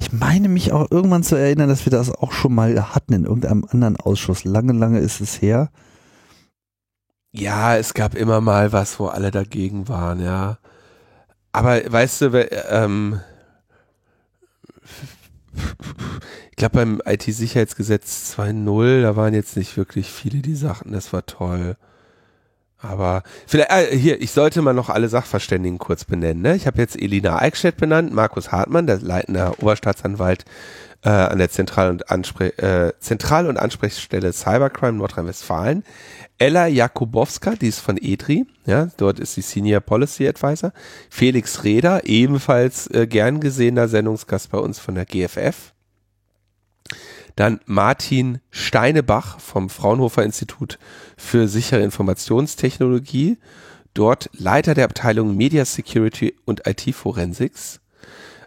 Ich meine mich auch irgendwann zu erinnern, dass wir das auch schon mal hatten in irgendeinem anderen Ausschuss. Lange, lange ist es her. Ja, es gab immer mal was, wo alle dagegen waren, ja. Aber weißt du, ähm, ich glaube beim IT-Sicherheitsgesetz 2.0, da waren jetzt nicht wirklich viele, die sagten, das war toll. Aber vielleicht, äh, hier, ich sollte mal noch alle Sachverständigen kurz benennen. Ne? Ich habe jetzt Elina Eickstedt benannt, Markus Hartmann, der leitende Oberstaatsanwalt äh, an der Zentral- und, Anspre äh, Zentral- und Ansprechstelle Cybercrime Nordrhein-Westfalen. Ella Jakubowska, die ist von EDRI, ja, dort ist sie Senior Policy Advisor. Felix Reder, ebenfalls äh, gern gesehener Sendungsgast bei uns von der GFF. Dann Martin Steinebach vom Fraunhofer Institut für sichere Informationstechnologie. Dort Leiter der Abteilung Media Security und IT Forensics.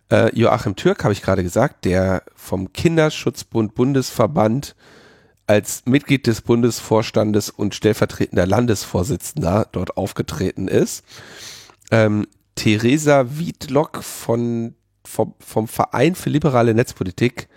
Äh, Joachim Türk habe ich gerade gesagt, der vom Kinderschutzbund Bundesverband als Mitglied des Bundesvorstandes und stellvertretender Landesvorsitzender dort aufgetreten ist. Ähm, Theresa Wiedlock von, vom, vom Verein für liberale Netzpolitik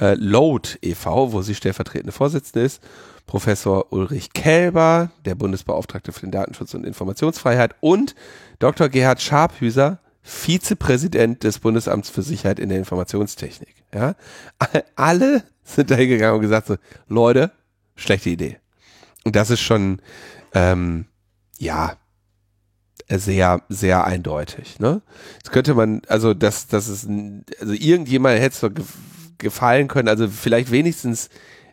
äh, Load e.V., wo sie stellvertretende Vorsitzende ist, Professor Ulrich Kälber, der Bundesbeauftragte für den Datenschutz und Informationsfreiheit und Dr. Gerhard Scharphüser, Vizepräsident des Bundesamts für Sicherheit in der Informationstechnik. Ja, alle sind da hingegangen und gesagt so, Leute, schlechte Idee. Und das ist schon, ähm, ja, sehr, sehr eindeutig. Ne? Jetzt könnte man, also das, das ist, also irgendjemand hätte es doch gefallen können, also vielleicht wenigstens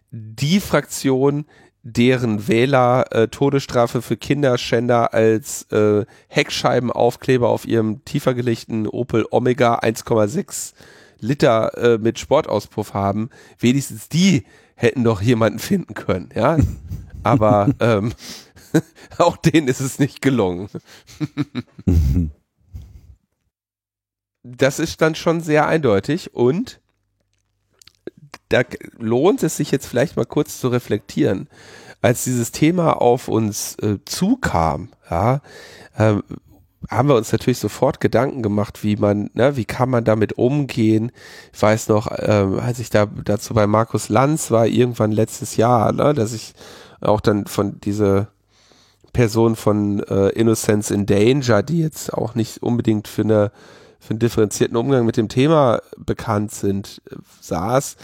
die Fraktion, deren Wähler äh, Todesstrafe für Kinderschänder als äh, Heckscheibenaufkleber auf ihrem tiefer gelegten Opel Omega 1,6 Liter äh, mit Sportauspuff haben, wenigstens die hätten doch jemanden finden können, ja. Aber ähm, auch denen ist es nicht gelungen. das ist dann schon sehr eindeutig und da lohnt es sich jetzt vielleicht mal kurz zu reflektieren. Als dieses Thema auf uns äh, zukam, ja, äh, haben wir uns natürlich sofort Gedanken gemacht, wie man, ne, wie kann man damit umgehen. Ich weiß noch, äh, als ich da dazu bei Markus Lanz war, irgendwann letztes Jahr, ne, dass ich auch dann von dieser Person von äh, Innocence in Danger, die jetzt auch nicht unbedingt für eine für einen differenzierten Umgang mit dem Thema bekannt sind, äh, saß,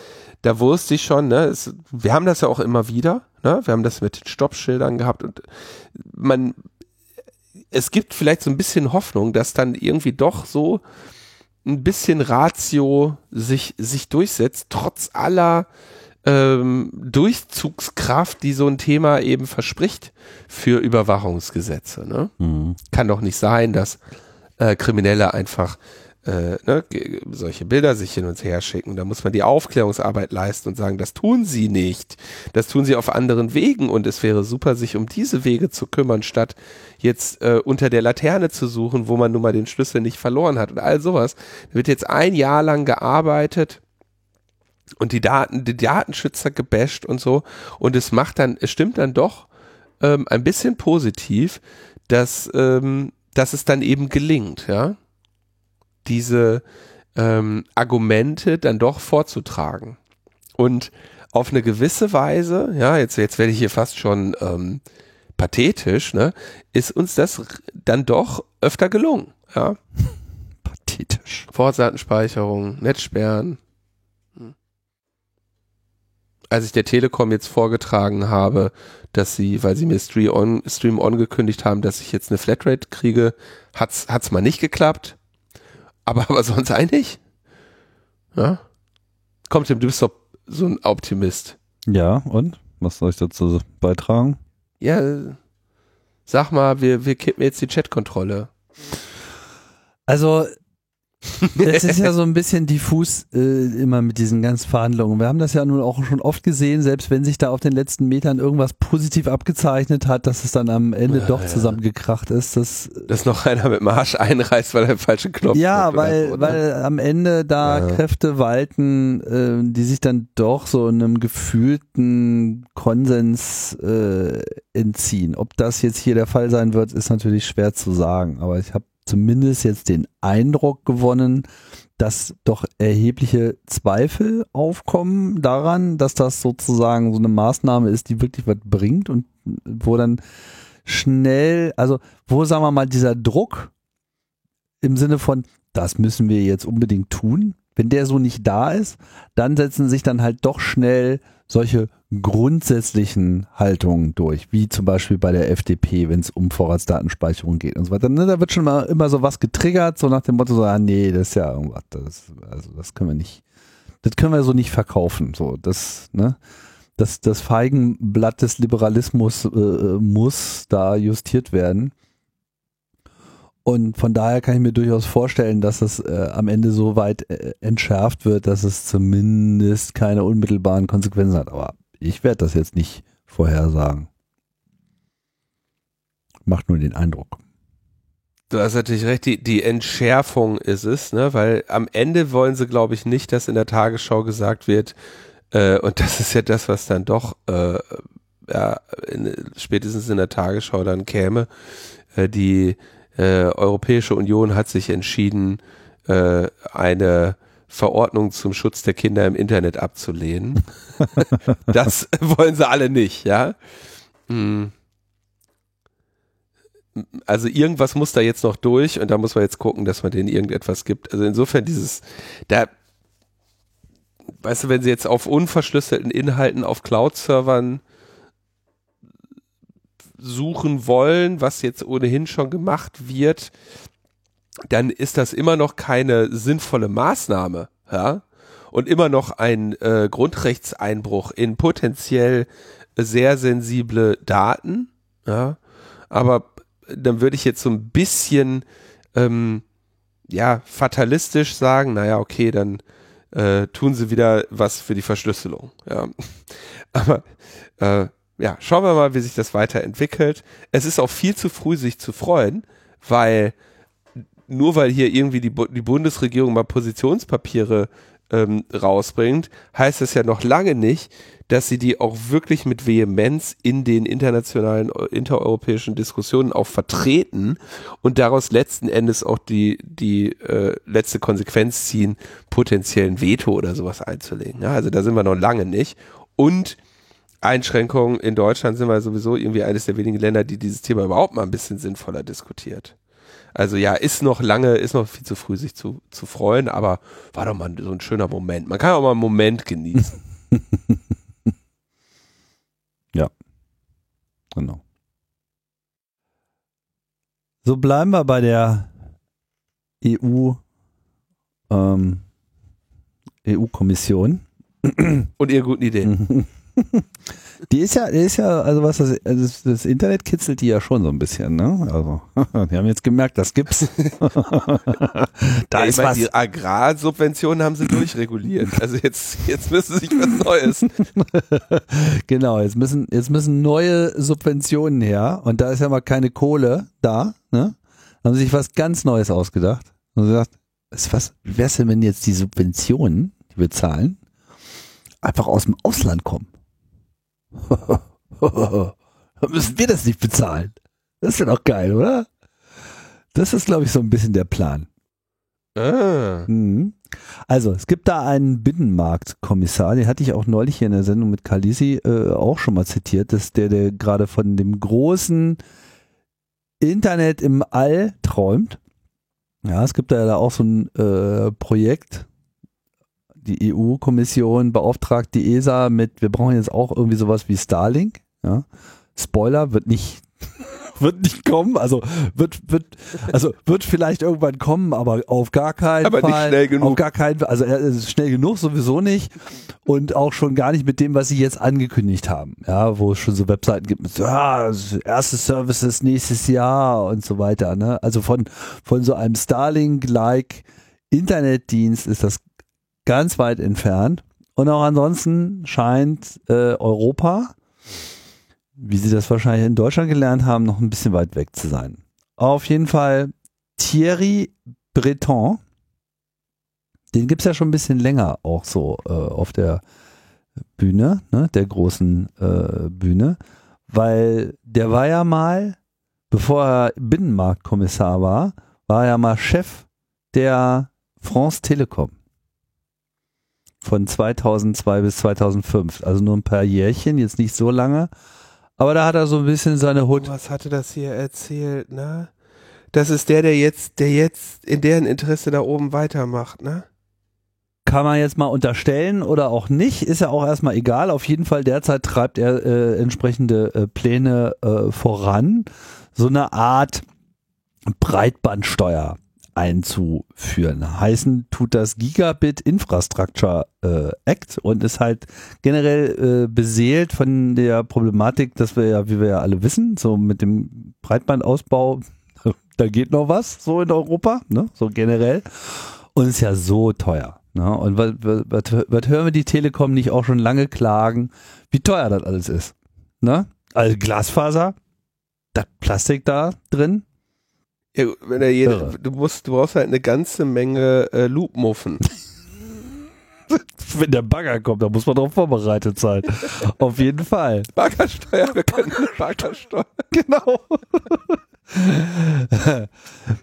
da wusste ich schon, ne, es, wir haben das ja auch immer wieder, ne, wir haben das mit den Stoppschildern gehabt und man, es gibt vielleicht so ein bisschen Hoffnung, dass dann irgendwie doch so ein bisschen Ratio sich, sich durchsetzt, trotz aller ähm, Durchzugskraft, die so ein Thema eben verspricht für Überwachungsgesetze. Ne? Mhm. Kann doch nicht sein, dass äh, Kriminelle einfach äh, ne, solche Bilder sich hin und her schicken. Da muss man die Aufklärungsarbeit leisten und sagen, das tun sie nicht. Das tun sie auf anderen Wegen und es wäre super, sich um diese Wege zu kümmern, statt jetzt äh, unter der Laterne zu suchen, wo man nun mal den Schlüssel nicht verloren hat und all sowas. Da wird jetzt ein Jahr lang gearbeitet und die Daten, die Datenschützer gebasht und so. Und es macht dann, es stimmt dann doch ähm, ein bisschen positiv, dass, ähm, dass es dann eben gelingt, ja, diese ähm, Argumente dann doch vorzutragen. Und auf eine gewisse Weise, ja, jetzt, jetzt werde ich hier fast schon ähm, pathetisch, ne, ist uns das dann doch öfter gelungen, ja. Pathetisch. Vorratsdatenspeicherung, Netzsperren. Als ich der Telekom jetzt vorgetragen habe, dass sie, weil sie mir Stream On, Stream On gekündigt haben, dass ich jetzt eine Flatrate kriege, hat's, hat's mal nicht geklappt. Aber, aber sonst eigentlich? Ja? Kommt, Tim, du bist doch so ein Optimist. Ja, und? Was soll ich dazu beitragen? Ja, sag mal, wir, wir kippen jetzt die Chatkontrolle. Also, es ist ja so ein bisschen diffus äh, immer mit diesen ganzen Verhandlungen. Wir haben das ja nun auch schon oft gesehen, selbst wenn sich da auf den letzten Metern irgendwas positiv abgezeichnet hat, dass es dann am Ende Ja, doch ja. zusammengekracht ist. Das, Dass noch einer mit dem Arsch einreißt, weil er den falschen Knopf ja, drückt oder weil, so, ne? weil am Ende da Ja. Kräfte walten, äh, die sich dann doch so einem gefühlten Konsens äh, entziehen. Ob das jetzt hier der Fall sein wird, ist natürlich schwer zu sagen. Aber ich habe zumindest jetzt den Eindruck gewonnen, dass doch erhebliche Zweifel aufkommen daran, dass das sozusagen so eine Maßnahme ist, die wirklich was bringt und wo dann schnell, also wo sagen wir mal dieser Druck im Sinne von, das müssen wir jetzt unbedingt tun, wenn der so nicht da ist, dann setzen sich dann halt doch schnell solche grundsätzlichen Haltungen durch, wie zum Beispiel bei der FDP, wenn es um Vorratsdatenspeicherung geht und so weiter. Ne, da wird schon mal immer so was getriggert, so nach dem Motto, so, ah, nee, das ist ja irgendwas, das, also das können wir nicht, das können wir so nicht verkaufen. So, das, ne, das, das Feigenblatt des Liberalismus äh, äh, muss da justiert werden. Und von daher kann ich mir durchaus vorstellen, dass es äh, am Ende so weit äh, entschärft wird, dass es zumindest keine unmittelbaren Konsequenzen hat. Aber ich werde das jetzt nicht vorhersagen. Macht nur den Eindruck. Du hast natürlich recht, die, die Entschärfung ist es, ne? weil am Ende wollen sie, glaube ich, nicht, dass in der Tagesschau gesagt wird, äh, und das ist ja das, was dann doch äh, ja, in, spätestens in der Tagesschau dann käme, äh, die äh, Europäische Union hat sich entschieden, äh, eine Verordnung zum Schutz der Kinder im Internet abzulehnen. das wollen sie alle nicht, ja. Mm also irgendwas muss da jetzt noch durch und da muss man jetzt gucken, dass man denen irgendetwas gibt. Also insofern dieses, da, weißt du, wenn sie jetzt auf unverschlüsselten Inhalten auf Cloud-Servern suchen wollen, was jetzt ohnehin schon gemacht wird, dann ist das immer noch keine sinnvolle Maßnahme, ja, und immer noch ein äh, Grundrechtseinbruch in potenziell sehr sensible Daten, ja, aber dann würde ich jetzt so ein bisschen ähm, ja fatalistisch sagen, naja, okay, dann äh, tun sie wieder was für die Verschlüsselung. Ja. Aber äh, ja, schauen wir mal, wie sich das weiterentwickelt. Es ist auch viel zu früh, sich zu freuen, weil nur weil hier irgendwie die, die Bundesregierung mal Positionspapiere ähm, rausbringt, heißt das ja noch lange nicht, dass sie die auch wirklich mit Vehemenz in den internationalen, äh, intereuropäischen Diskussionen auch vertreten und daraus letzten Endes auch die, die äh, letzte Konsequenz ziehen, potenziellen Veto oder sowas einzulegen. Ja, also da sind wir noch lange nicht. Und Einschränkungen in Deutschland sind wir sowieso irgendwie eines der wenigen Länder, die dieses Thema überhaupt mal ein bisschen sinnvoller diskutiert. Also ja, ist noch lange, ist noch viel zu früh, sich zu, zu freuen, aber war doch mal so ein schöner Moment. Man kann auch mal einen Moment genießen. Genau. So bleiben wir bei der EU, ähm, EU-Kommission. Und ihre guten Ideen. Die ist ja, die ist ja, also was das, das, das Internet kitzelt die ja schon so ein bisschen, ne? Also, wir haben jetzt gemerkt, das gibt's. da ja, ist meine, was. Die Agrarsubventionen haben sie durchreguliert. Also jetzt, jetzt müssen sich was Neues. genau, jetzt müssen, jetzt müssen neue Subventionen her und da ist ja mal keine Kohle da, ne? Haben sie sich was ganz Neues ausgedacht und gesagt, was, wie wär's denn, wenn jetzt die Subventionen, die wir zahlen, einfach aus dem Ausland kommen? Dann müssen wir das nicht bezahlen. Das wäre doch geil, oder? Das ist, glaube ich, so ein bisschen der Plan. Ah. Mhm. Also, es gibt da einen Binnenmarktkommissar, den hatte ich auch neulich hier in der Sendung mit Kalisi äh, auch schon mal zitiert, dass der, der gerade von dem großen Internet im All träumt. Ja, es gibt da ja auch so ein äh, Projekt, die EU-Kommission beauftragt die ESA mit, wir brauchen jetzt auch irgendwie sowas wie Starlink. Ja. Spoiler wird nicht wird nicht kommen, also wird wird also wird vielleicht irgendwann kommen, aber auf gar keinen aber Fall. nicht schnell genug. Auf gar keinen Fall, also äh, schnell genug sowieso nicht und auch schon gar nicht mit dem, was sie jetzt angekündigt haben. Ja, wo es schon so Webseiten gibt mit ja, erste Services nächstes Jahr und so weiter, ne? Also von von so einem Starlink like Internetdienst ist das ganz weit entfernt. Und auch ansonsten scheint äh, Europa, wie sie das wahrscheinlich in Deutschland gelernt haben, noch ein bisschen weit weg zu sein. Auf jeden Fall Thierry Breton, den gibt es ja schon ein bisschen länger auch so äh, auf der Bühne, ne, der großen äh, Bühne, weil der war ja mal, bevor er Binnenmarktkommissar war, war er ja mal Chef der France Telekom von 2002 bis 2005. Also nur ein paar Jährchen, jetzt nicht so lange. Aber da hat er so ein bisschen seine Hut. Oh, was hatte das hier erzählt, ne? Das ist der, der jetzt, der jetzt in deren Interesse da oben weitermacht, ne? Kann man jetzt mal unterstellen oder auch nicht, ist ja auch erstmal egal. Auf jeden Fall derzeit treibt er äh, entsprechende äh, Pläne äh, voran. So eine Art Breitbandsteuer einzuführen. Heißen tut das Gigabit Infrastructure äh, Act und ist halt generell äh, beseelt von der Problematik, dass wir ja, wie wir ja alle wissen, so mit dem Breitbandausbau, da geht noch was so in Europa, ne? so generell. Und ist ja so teuer. Ne? Und was, was, was hören wir die Telekom nicht auch schon lange klagen, wie teuer das alles ist? Ne? Also Glasfaser, das Plastik da drin, ja, wenn er jede, du musst, du brauchst halt eine ganze Menge äh, Loopmuffen. wenn der Bagger kommt, da muss man darauf vorbereitet sein. Auf jeden Fall. Baggersteuer, wir können Baggersteuer. Genau.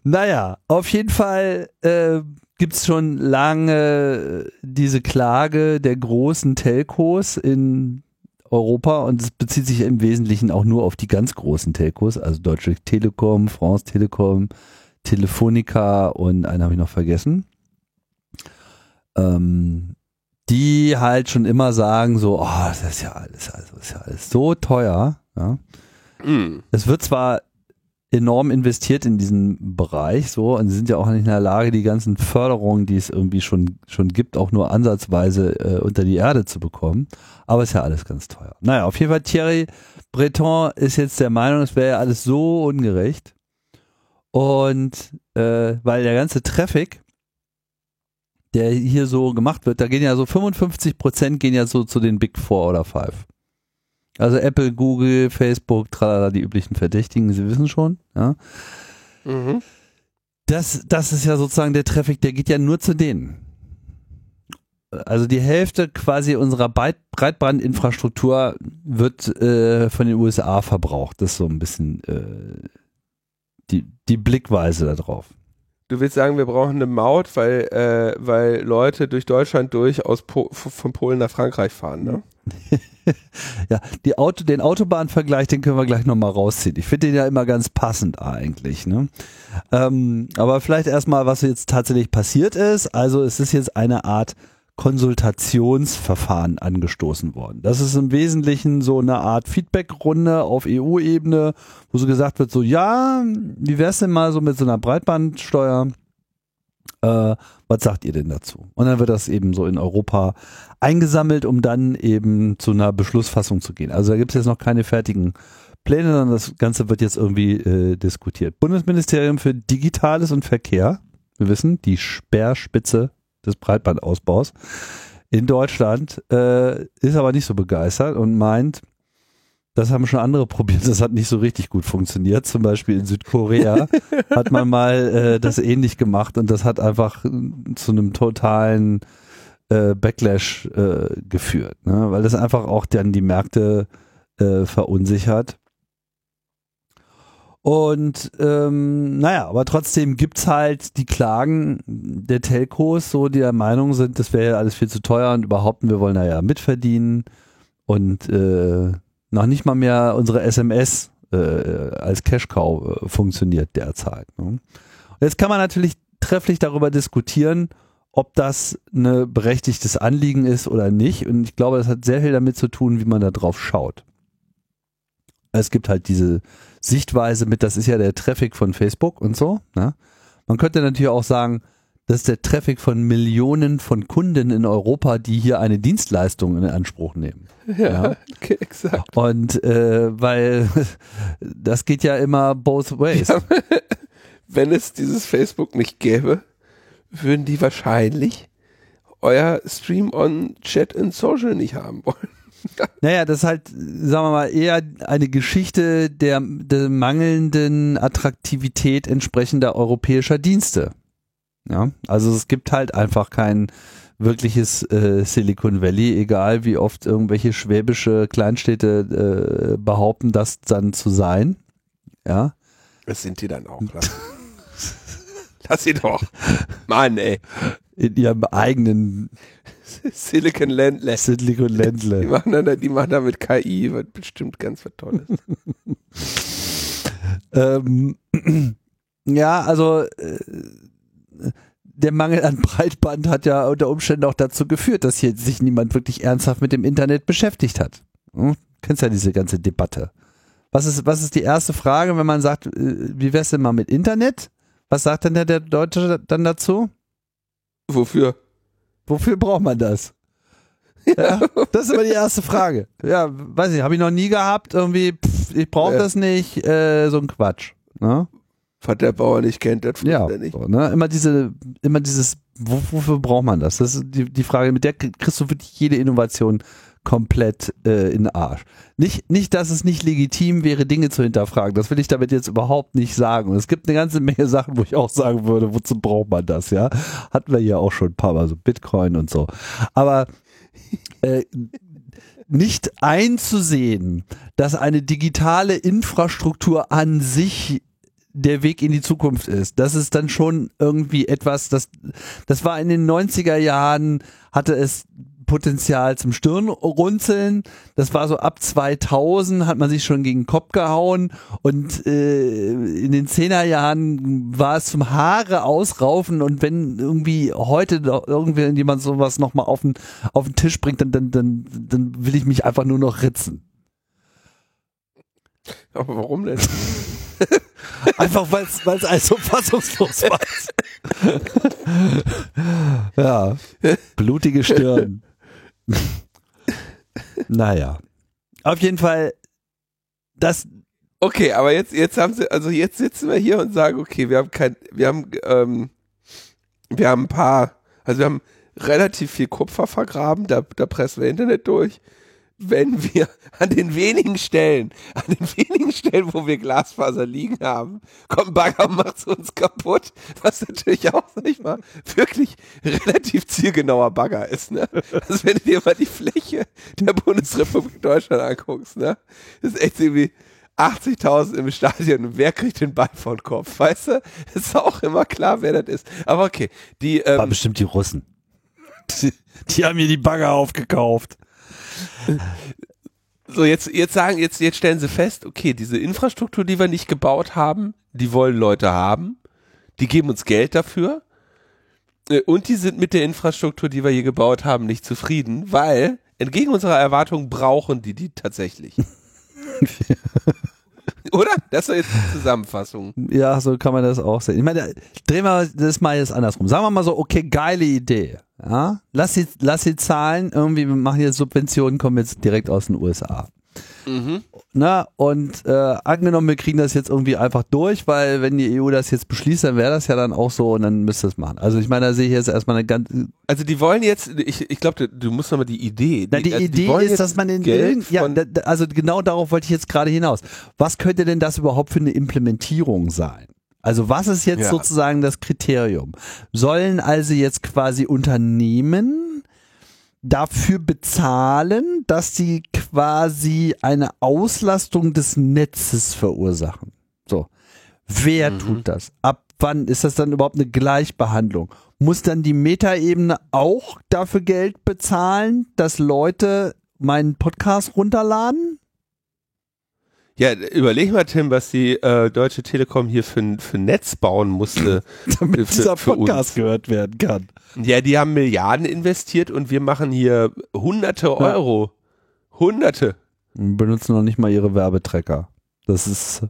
naja, auf jeden Fall äh, gibt es schon lange diese Klage der großen Telcos in Europa und es bezieht sich im Wesentlichen auch nur auf die ganz großen Telcos, also Deutsche Telekom, France Telekom, Telefonica und einen habe ich noch vergessen. Ähm, die halt schon immer sagen so, oh, das ist ja alles, also ist ja alles so teuer. Ja. Mm. Es wird zwar enorm investiert in diesen Bereich so und sie sind ja auch nicht in der Lage, die ganzen Förderungen, die es irgendwie schon, schon gibt, auch nur ansatzweise äh, unter die Erde zu bekommen. Aber ist ja alles ganz teuer. Naja, auf jeden Fall Thierry Breton ist jetzt der Meinung, es wäre ja alles so ungerecht. Und äh, weil der ganze Traffic, der hier so gemacht wird, da gehen ja so 55 Prozent gehen ja so zu den Big Four oder Five. Also Apple, Google, Facebook, tralala, die üblichen Verdächtigen, Sie wissen schon, ja. Mhm. Das, das ist ja sozusagen der Traffic, der geht ja nur zu denen. Also die Hälfte quasi unserer Breitbandinfrastruktur wird äh, von den USA verbraucht. Das ist so ein bisschen äh, die, die Blickweise darauf. Du willst sagen, wir brauchen eine Maut, weil, äh, weil Leute durch Deutschland durch aus po von Polen nach Frankreich fahren, ne? ja, Auto, den Autobahnvergleich, den können wir gleich nochmal rausziehen. Ich finde den ja immer ganz passend eigentlich. Ne? Ähm, aber vielleicht erstmal, was jetzt tatsächlich passiert ist. Also es ist jetzt eine Art Konsultationsverfahren angestoßen worden. Das ist im Wesentlichen so eine Art Feedbackrunde auf EU-Ebene, wo so gesagt wird, so ja, wie wär's denn mal so mit so einer Breitbandsteuer? Äh, was sagt ihr denn dazu? Und dann wird das eben so in Europa eingesammelt, um dann eben zu einer Beschlussfassung zu gehen. Also da gibt es jetzt noch keine fertigen Pläne, sondern das Ganze wird jetzt irgendwie äh, diskutiert. Bundesministerium für Digitales und Verkehr, wir wissen, die Speerspitze des Breitbandausbaus in Deutschland, äh, ist aber nicht so begeistert und meint, das haben schon andere probiert, das hat nicht so richtig gut funktioniert. Zum Beispiel in Südkorea hat man mal äh, das ähnlich gemacht und das hat einfach zu einem totalen äh, Backlash äh, geführt, ne? weil das einfach auch dann die Märkte äh, verunsichert. Und ähm, naja, aber trotzdem gibt's halt die Klagen der Telcos, so die der Meinung sind, das wäre ja alles viel zu teuer und überhaupt, wir wollen da ja mitverdienen und äh, noch nicht mal mehr unsere SMS äh, als Cash-Cow äh, funktioniert derzeit. Ne? Jetzt kann man natürlich trefflich darüber diskutieren, ob das ein berechtigtes Anliegen ist oder nicht. Und ich glaube, das hat sehr viel damit zu tun, wie man da drauf schaut. Es gibt halt diese Sichtweise mit, das ist ja der Traffic von Facebook und so. Ne? Man könnte natürlich auch sagen, das ist der Traffic von Millionen von Kunden in Europa, die hier eine Dienstleistung in Anspruch nehmen. Ja, okay, exakt. Und äh, weil das geht ja immer both ways. Ja, wenn es dieses Facebook nicht gäbe, würden die wahrscheinlich euer Stream on Chat and Social nicht haben wollen. Naja, das ist halt, sagen wir mal, eher eine Geschichte der, der mangelnden Attraktivität entsprechender europäischer Dienste. Ja, also es gibt halt einfach kein wirkliches äh, Silicon Valley, egal wie oft irgendwelche schwäbische Kleinstädte äh, behaupten, das dann zu sein. Ja. Das sind die dann auch, lass, lass sie doch. Mann, ey. In ihrem eigenen Silicon Ländle. Silicon Ländle. Die machen, dann, die machen da mit KI, wird bestimmt ganz was Tolles. ähm, ja, also äh, der Mangel an Breitband hat ja unter Umständen auch dazu geführt, dass hier sich niemand wirklich ernsthaft mit dem Internet beschäftigt hat. Hm? Kennst ja diese ganze Debatte. Was ist, was ist die erste Frage, wenn man sagt, äh, wie wär's denn mal mit Internet? Was sagt denn der, der Deutsche dann dazu? Wofür? Wofür braucht man das? Ja, das ist immer die erste Frage. Ja, weiß ich, habe ich noch nie gehabt. Irgendwie, pff, ich brauche ja. das nicht. Äh, so ein Quatsch. Ne? Was der Bauer nicht kennt, das ja, er nicht. Ne? Immer diese, immer dieses, wofür braucht man das? Das ist die, die Frage, mit der kriegst du wirklich jede Innovation komplett äh, in den Arsch. Nicht, nicht, dass es nicht legitim wäre, Dinge zu hinterfragen. Das will ich damit jetzt überhaupt nicht sagen. Und es gibt eine ganze Menge Sachen, wo ich auch sagen würde, wozu braucht man das, ja? Hatten wir ja auch schon ein paar Mal, so Bitcoin und so. Aber äh, nicht einzusehen, dass eine digitale Infrastruktur an sich der Weg in die Zukunft ist. Das ist dann schon irgendwie etwas, das, das war in den 90er Jahren, hatte es Potenzial zum Stirnrunzeln. Das war so ab 2000 hat man sich schon gegen den Kopf gehauen und äh, in den Zehnerjahren war es zum Haare ausraufen und wenn irgendwie heute irgendjemand sowas nochmal auf den, auf den Tisch bringt, dann, dann, dann, dann will ich mich einfach nur noch ritzen. Aber warum denn? Einfach weil es alles so fassungslos war. ja, blutige Stirn. naja. Auf jeden Fall, das. Okay, aber jetzt, jetzt haben sie, also jetzt sitzen wir hier und sagen, okay, wir haben kein, wir haben, ähm, wir haben ein paar, also wir haben relativ viel Kupfer vergraben, da, da pressen wir Internet durch wenn wir an den wenigen Stellen, an den wenigen Stellen, wo wir Glasfaser liegen haben, kommt Bagger und macht uns kaputt, was natürlich auch nicht mal wirklich relativ zielgenauer Bagger ist, ne? Also wenn du dir mal die Fläche der Bundesrepublik Deutschland anguckst, ne? Das ist echt irgendwie 80.000 im Stadion wer kriegt den Ball von Kopf, weißt du? Ist auch immer klar, wer das ist. Aber okay, die, ähm, War bestimmt die Russen. Die, die haben mir die Bagger aufgekauft. So, jetzt, jetzt sagen, jetzt, jetzt stellen sie fest, okay, diese Infrastruktur, die wir nicht gebaut haben, die wollen Leute haben, die geben uns Geld dafür äh, und die sind mit der Infrastruktur, die wir hier gebaut haben, nicht zufrieden, weil entgegen unserer Erwartungen brauchen die die tatsächlich. Oder? Das ist jetzt die Zusammenfassung. Ja, so kann man das auch sehen. Ich meine, drehen wir das mal jetzt andersrum. Sagen wir mal so, okay, geile Idee. Ja, lass die, lass die Zahlen irgendwie, wir machen jetzt Subventionen, kommen jetzt direkt aus den USA. Mhm. Na, und äh, angenommen, wir kriegen das jetzt irgendwie einfach durch, weil wenn die EU das jetzt beschließt, dann wäre das ja dann auch so und dann müsste es machen. Also ich meine, da sehe ich jetzt erstmal eine ganz. Also die wollen jetzt, ich, ich glaube, du, musst nochmal die Idee. Na, die also Idee wollen ist, dass man den Geld ja, von- da, da- also genau darauf wollte ich jetzt gerade hinaus. Was könnte denn das überhaupt für eine Implementierung sein? Also was ist jetzt Ja. sozusagen das Kriterium? Sollen also jetzt quasi Unternehmen dafür bezahlen, dass sie quasi eine Auslastung des Netzes verursachen? So. Wer Mhm. tut das? Ab wann ist das dann überhaupt eine Gleichbehandlung? Muss dann die Metaebene auch dafür Geld bezahlen, dass Leute meinen Podcast runterladen? Ja, überleg mal, Tim, was die äh, Deutsche Telekom hier für, ein- für ein Netz bauen musste. Damit Für- dieser für Podcast uns. gehört werden kann. Ja, die haben Milliarden investiert und wir machen hier hunderte Euro. Hunderte. Und benutzen noch nicht mal ihre Werbetrecker. Das ist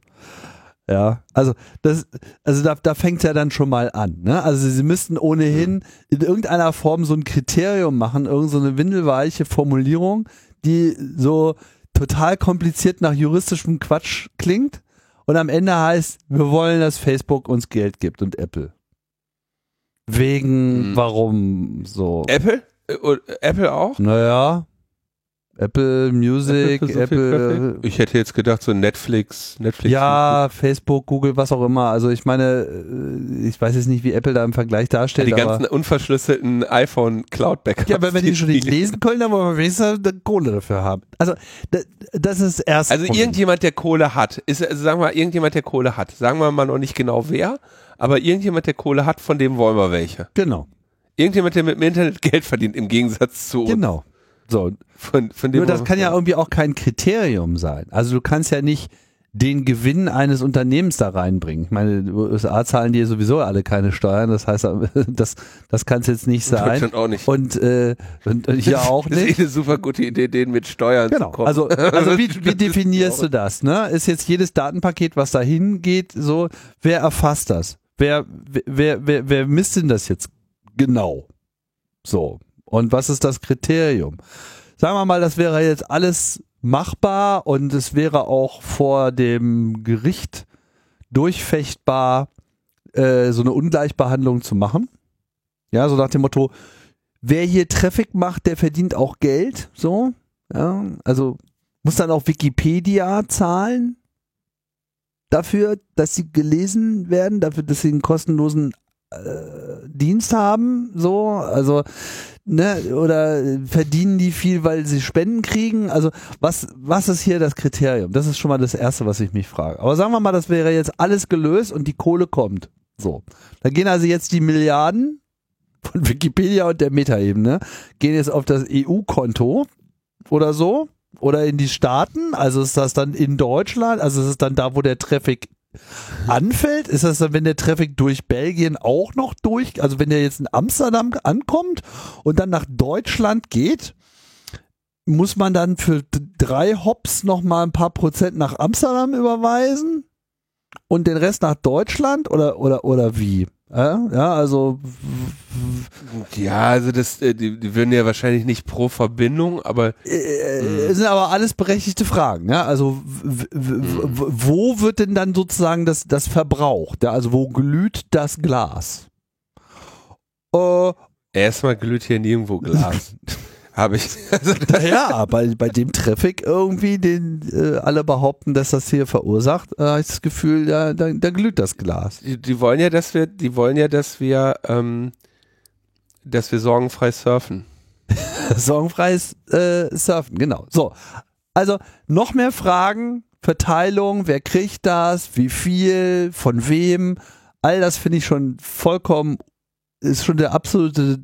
ja, also das, also da, da fängt ja dann schon mal an. Ne? Also sie müssten ohnehin in irgendeiner Form so ein Kriterium machen, irgend so eine windelweiche Formulierung, die so total kompliziert nach juristischem Quatsch klingt und am Ende heißt, wir wollen, dass Facebook uns Geld gibt und Apple. Wegen, Mhm. warum so? Apple? Äh, Apple auch? Naja, Apple Music, für so Apple? Ich hätte jetzt gedacht, so Netflix, Netflix. ja, Facebook, Google, was auch immer. Also ich meine, äh, ich weiß jetzt nicht, wie Apple da im Vergleich dasteht, die aber ganzen unverschlüsselten iPhone Cloud Backups. ja, wenn wir die schon nicht lesen können, dann wollen wir wenigstens eine Kohle dafür haben. Also da- das ist erst Also irgendjemand, der Kohle hat, ist, also sagen wir mal, irgendjemand, der Kohle hat. Sagen wir mal noch nicht genau wer, aber irgendjemand, der Kohle hat, von dem wollen wir welche. genau, Irgendjemand, der mit dem Internet Geld verdient, im Gegensatz zu uns. genau. So, Von, von dem nur das kann ja irgendwie auch kein Kriterium sein. Also du kannst ja nicht den Gewinn eines Unternehmens da reinbringen. Ich meine, die USA zahlen dir sowieso alle keine Steuern, das heißt, das, das kann es jetzt nicht sein. Deutschland auch nicht. Und, äh, und, und hier auch Das ist nicht. eh eine super gute Idee, denen mit Steuern Genau. zu kommen. Also, also wie, wie definierst du das? Ne? Ist jetzt jedes Datenpaket, was da hingeht, so, wer erfasst das? Wer, wer, wer, wer misst denn das jetzt genau? So. Und was ist das Kriterium? Sagen wir mal, das wäre jetzt alles machbar und es wäre auch vor dem Gericht durchfechtbar, äh, so eine Ungleichbehandlung zu machen. Ja, so nach dem Motto, wer hier Traffic macht, der verdient auch Geld, so. Ja, also muss dann auch Wikipedia zahlen dafür, dass sie gelesen werden, dafür, dass sie einen kostenlosen äh, Dienst haben, so, also, ne, oder verdienen die viel, weil sie Spenden kriegen? Also, was, was ist hier das Kriterium? Das ist schon mal das Erste, was ich mich frage. Aber sagen wir mal, das wäre jetzt alles gelöst und die Kohle kommt. So. Da gehen also jetzt die Milliarden von Wikipedia und der Metaebene, gehen jetzt auf das EU-Konto oder so oder in die Staaten, also ist das dann in Deutschland, also ist es dann da, wo der Traffic anfällt? Ist das dann, wenn der Traffic durch Belgien auch noch durch, also wenn der jetzt in Amsterdam ankommt und dann nach Deutschland geht, muss man dann für drei Hops noch mal ein paar Prozent nach Amsterdam überweisen und den Rest nach Deutschland oder oder oder wie? Ja, ja also ja, also das, äh, die, die würden ja wahrscheinlich nicht pro Verbindung, aber äh, sind aber alles berechtigte Fragen. Ja? Also w- wo wird denn dann sozusagen das, das verbraucht? Ja? Also wo glüht das Glas? Äh, erstmal glüht hier nirgendwo Glas. Habe ich. Also, ja, bei, bei dem Traffic irgendwie, den äh, alle behaupten, dass das hier verursacht, äh, habe ich das Gefühl, da, da, da glüht das Glas. die, die wollen ja, dass wir, die wollen ja, dass wir, ähm, dass wir sorgenfrei surfen. Sorgenfreies äh, Surfen, genau. So, also noch mehr Fragen, Verteilung, wer kriegt das, wie viel, von wem, all das finde ich schon vollkommen, ist schon der absolute,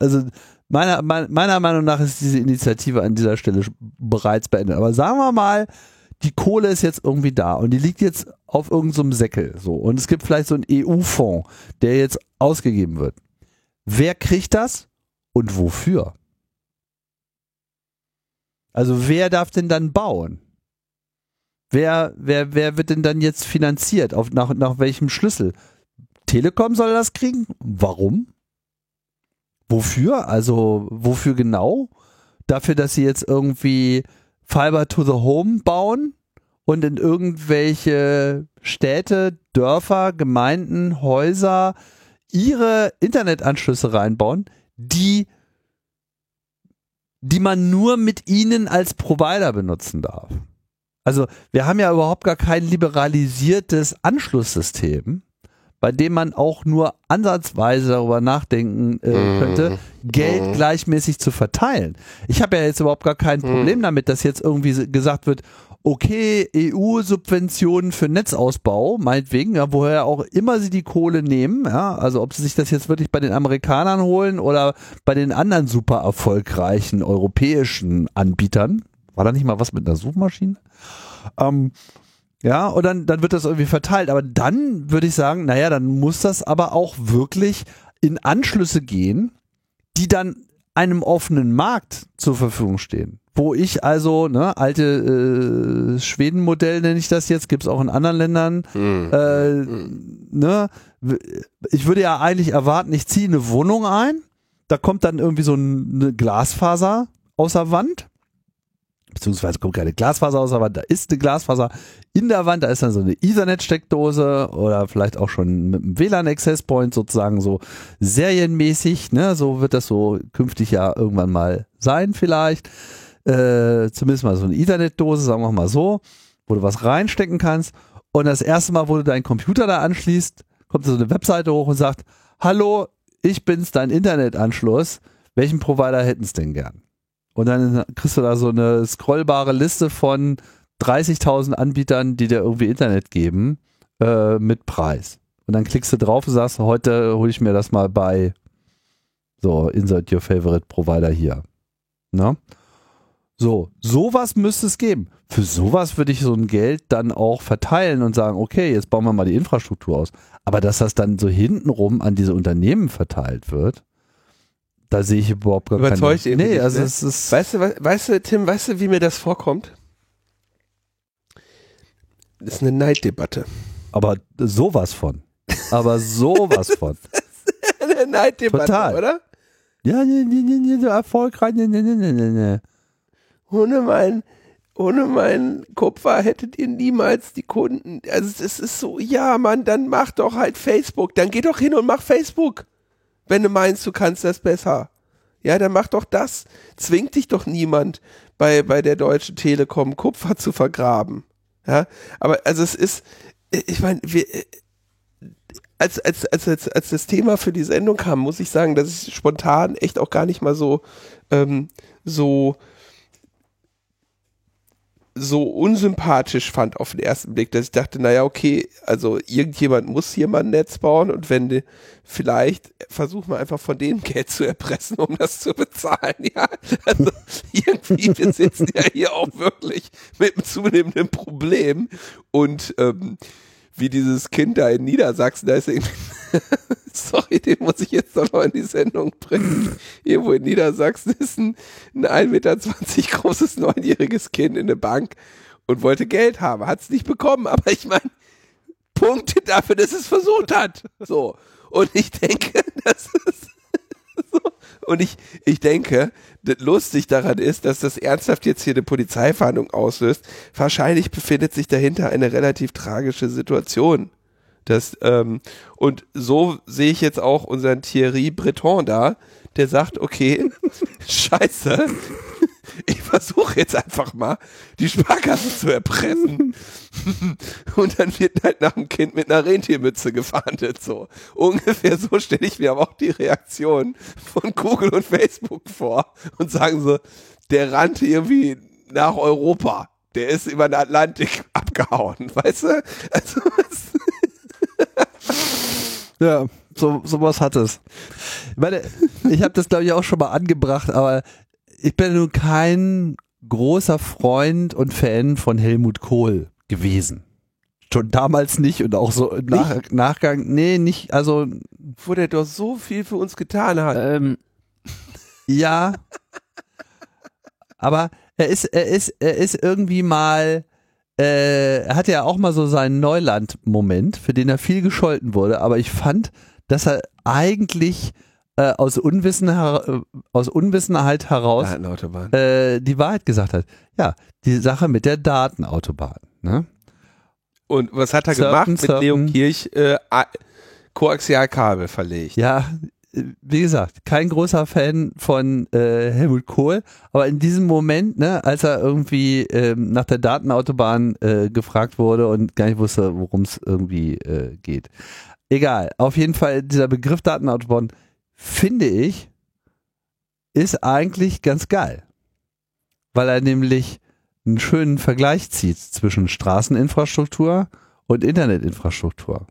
also meiner, mein- meiner Meinung nach ist diese Initiative an dieser Stelle bereits beendet. Aber sagen wir mal, die Kohle ist jetzt irgendwie da und die liegt jetzt auf irgendeinem Säckel so und es gibt vielleicht so einen EU-Fonds, der jetzt ausgegeben wird. Wer kriegt das und wofür? Also wer darf denn dann bauen? wer, wer, wer wird denn dann jetzt finanziert? Auf, nach, nach welchem Schlüssel? Telekom soll das kriegen? Warum? Wofür? Also, wofür genau? Dafür, dass sie jetzt irgendwie Fiber to the Home bauen und in irgendwelche Städte, Dörfer, Gemeinden, Häuser ihre Internetanschlüsse reinbauen, die die man nur mit ihnen als Provider benutzen darf. Also wir haben ja überhaupt gar kein liberalisiertes Anschlusssystem, bei dem man auch nur ansatzweise darüber nachdenken äh, Mhm. könnte, Geld Mhm. gleichmäßig zu verteilen. Ich habe ja jetzt überhaupt gar kein Problem damit, dass jetzt irgendwie gesagt wird, okay, EU-Subventionen für Netzausbau, meinetwegen, ja, woher auch immer sie die Kohle nehmen, ja, also ob sie sich das jetzt wirklich bei den Amerikanern holen oder bei den anderen super erfolgreichen europäischen Anbietern. War da nicht mal was mit einer Suchmaschine? Ähm, ja, und dann, dann wird das irgendwie verteilt. Aber dann würde ich sagen, naja, dann muss das aber auch wirklich in Anschlüsse gehen, die dann einem offenen Markt zur Verfügung stehen. Wo ich also, ne, alte äh, Schweden-Modell nenne ich das jetzt, gibt's auch in anderen Ländern, Mhm. äh, ne, w- ich würde ja eigentlich erwarten, ich ziehe eine Wohnung ein, da kommt dann irgendwie so ein- eine Glasfaser aus der Wand, beziehungsweise kommt keine Glasfaser aus der Wand, da ist eine Glasfaser in der Wand, da ist dann so eine Ethernet-Steckdose oder vielleicht auch schon mit einem WLAN-Access-Point sozusagen so serienmäßig, ne, so wird das so künftig ja irgendwann mal sein vielleicht, äh, zumindest mal so eine Ethernet-Dose, sagen wir mal so, wo du was reinstecken kannst. Und das erste Mal, wo du deinen Computer da anschließt, kommt so eine Webseite hoch und sagt, hallo, ich bin's, dein Internetanschluss, welchen Provider hätten's denn gern? Und dann kriegst du da so eine scrollbare Liste von 30.000 Anbietern, die dir irgendwie Internet geben, äh, mit Preis. Und dann klickst du drauf und sagst, heute hole ich mir das mal bei so, insert your favorite Provider hier. Ne? So, sowas müsste es geben. Für sowas würde ich so ein Geld dann auch verteilen und sagen, okay, jetzt bauen wir mal die Infrastruktur aus. Aber dass das dann so hintenrum an diese Unternehmen verteilt wird, da sehe ich überhaupt gar Überzeugt keine. Nee, nicht, also ne? es ist. Weißt du, we- weißt du, Tim, weißt du, wie mir das vorkommt? Das ist eine Neiddebatte. Aber sowas von. Aber sowas von. eine Neiddebatte, Total. oder? Ja, nee, nee, nee, nee, so erfolgreich. Nee, nee, nee, nee, nee. Ohne mein, ohne mein Kupfer hättet ihr niemals die Kunden. Also es ist so, ja, Mann, dann mach doch halt Facebook. Dann geh doch hin und mach Facebook. Wenn du meinst, du kannst das besser. Ja, dann mach doch das. Zwingt dich doch niemand bei, bei der Deutschen Telekom Kupfer zu vergraben. Ja, aber also es ist, ich meine, wir, als, als, als, als, als das Thema für die Sendung kam, muss ich sagen, dass ich spontan echt auch gar nicht mal so, ähm, so, so unsympathisch fand auf den ersten Blick, dass ich dachte, naja, okay, also irgendjemand muss hier mal ein Netz bauen und wenn vielleicht versuchen wir einfach von denen Geld zu erpressen, um das zu bezahlen, ja. Also irgendwie, wir sitzen ja hier auch wirklich mit einem zunehmenden Problem und ähm, wie dieses Kind da in Niedersachsen, da ist irgendwie, sorry, den muss ich jetzt doch noch in die Sendung bringen. Irgendwo in Niedersachsen ist ein, ein 1,20 Meter großes neunjähriges Kind in eine Bank und wollte Geld haben, hat es nicht bekommen, aber ich meine, Punkte dafür, dass es versucht hat. So. Und ich denke, das ist so. Und ich, ich denke, lustig daran ist, dass das ernsthaft jetzt hier eine Polizeifahndung auslöst. Wahrscheinlich befindet sich dahinter eine relativ tragische Situation. Das, ähm, und so sehe ich jetzt auch unseren Thierry Breton da, der sagt, okay, scheiße, ich versuche jetzt einfach mal, die Sparkasse zu erpressen. Und dann wird halt nach dem Kind mit einer Rentiermütze gefahndet, so. Ungefähr so stelle ich mir aber auch die Reaktion von Google und Facebook vor und sagen so, der rannte irgendwie nach Europa. Der ist über den Atlantik abgehauen, weißt du? Also, Ja, so, sowas hat es. Ich meine, ich habe das glaube ich auch schon mal angebracht, aber ich bin nun kein großer Freund und Fan von Helmut Kohl gewesen. Schon damals nicht und auch so im Nach Nachgang, nee, nicht, also wo der doch so viel für uns getan hat. Ähm, ja. Aber er ist, er ist, er ist irgendwie mal äh, er hatte ja auch mal so seinen Neuland-Moment, für den er viel gescholten wurde, aber ich fand, dass er eigentlich äh, aus, Unwissen her äh, aus Unwissenheit heraus äh, die Wahrheit gesagt hat. Ja, die Sache mit der Datenautobahn. Ne? Und was hat er Surfen, gemacht? Mit surfen. Leo Kirch äh, Koaxialkabel verlegt. Ja, äh, wie gesagt, kein großer Fan von äh, Helmut Kohl, aber in diesem Moment, ne, als er irgendwie ähm, nach der Datenautobahn äh, gefragt wurde und gar nicht wusste, worum es irgendwie äh, geht. Egal, auf jeden Fall dieser Begriff Datenautobahn, finde ich, ist eigentlich ganz geil. Weil er nämlich einen schönen Vergleich zieht zwischen Straßeninfrastruktur und Internetinfrastruktur.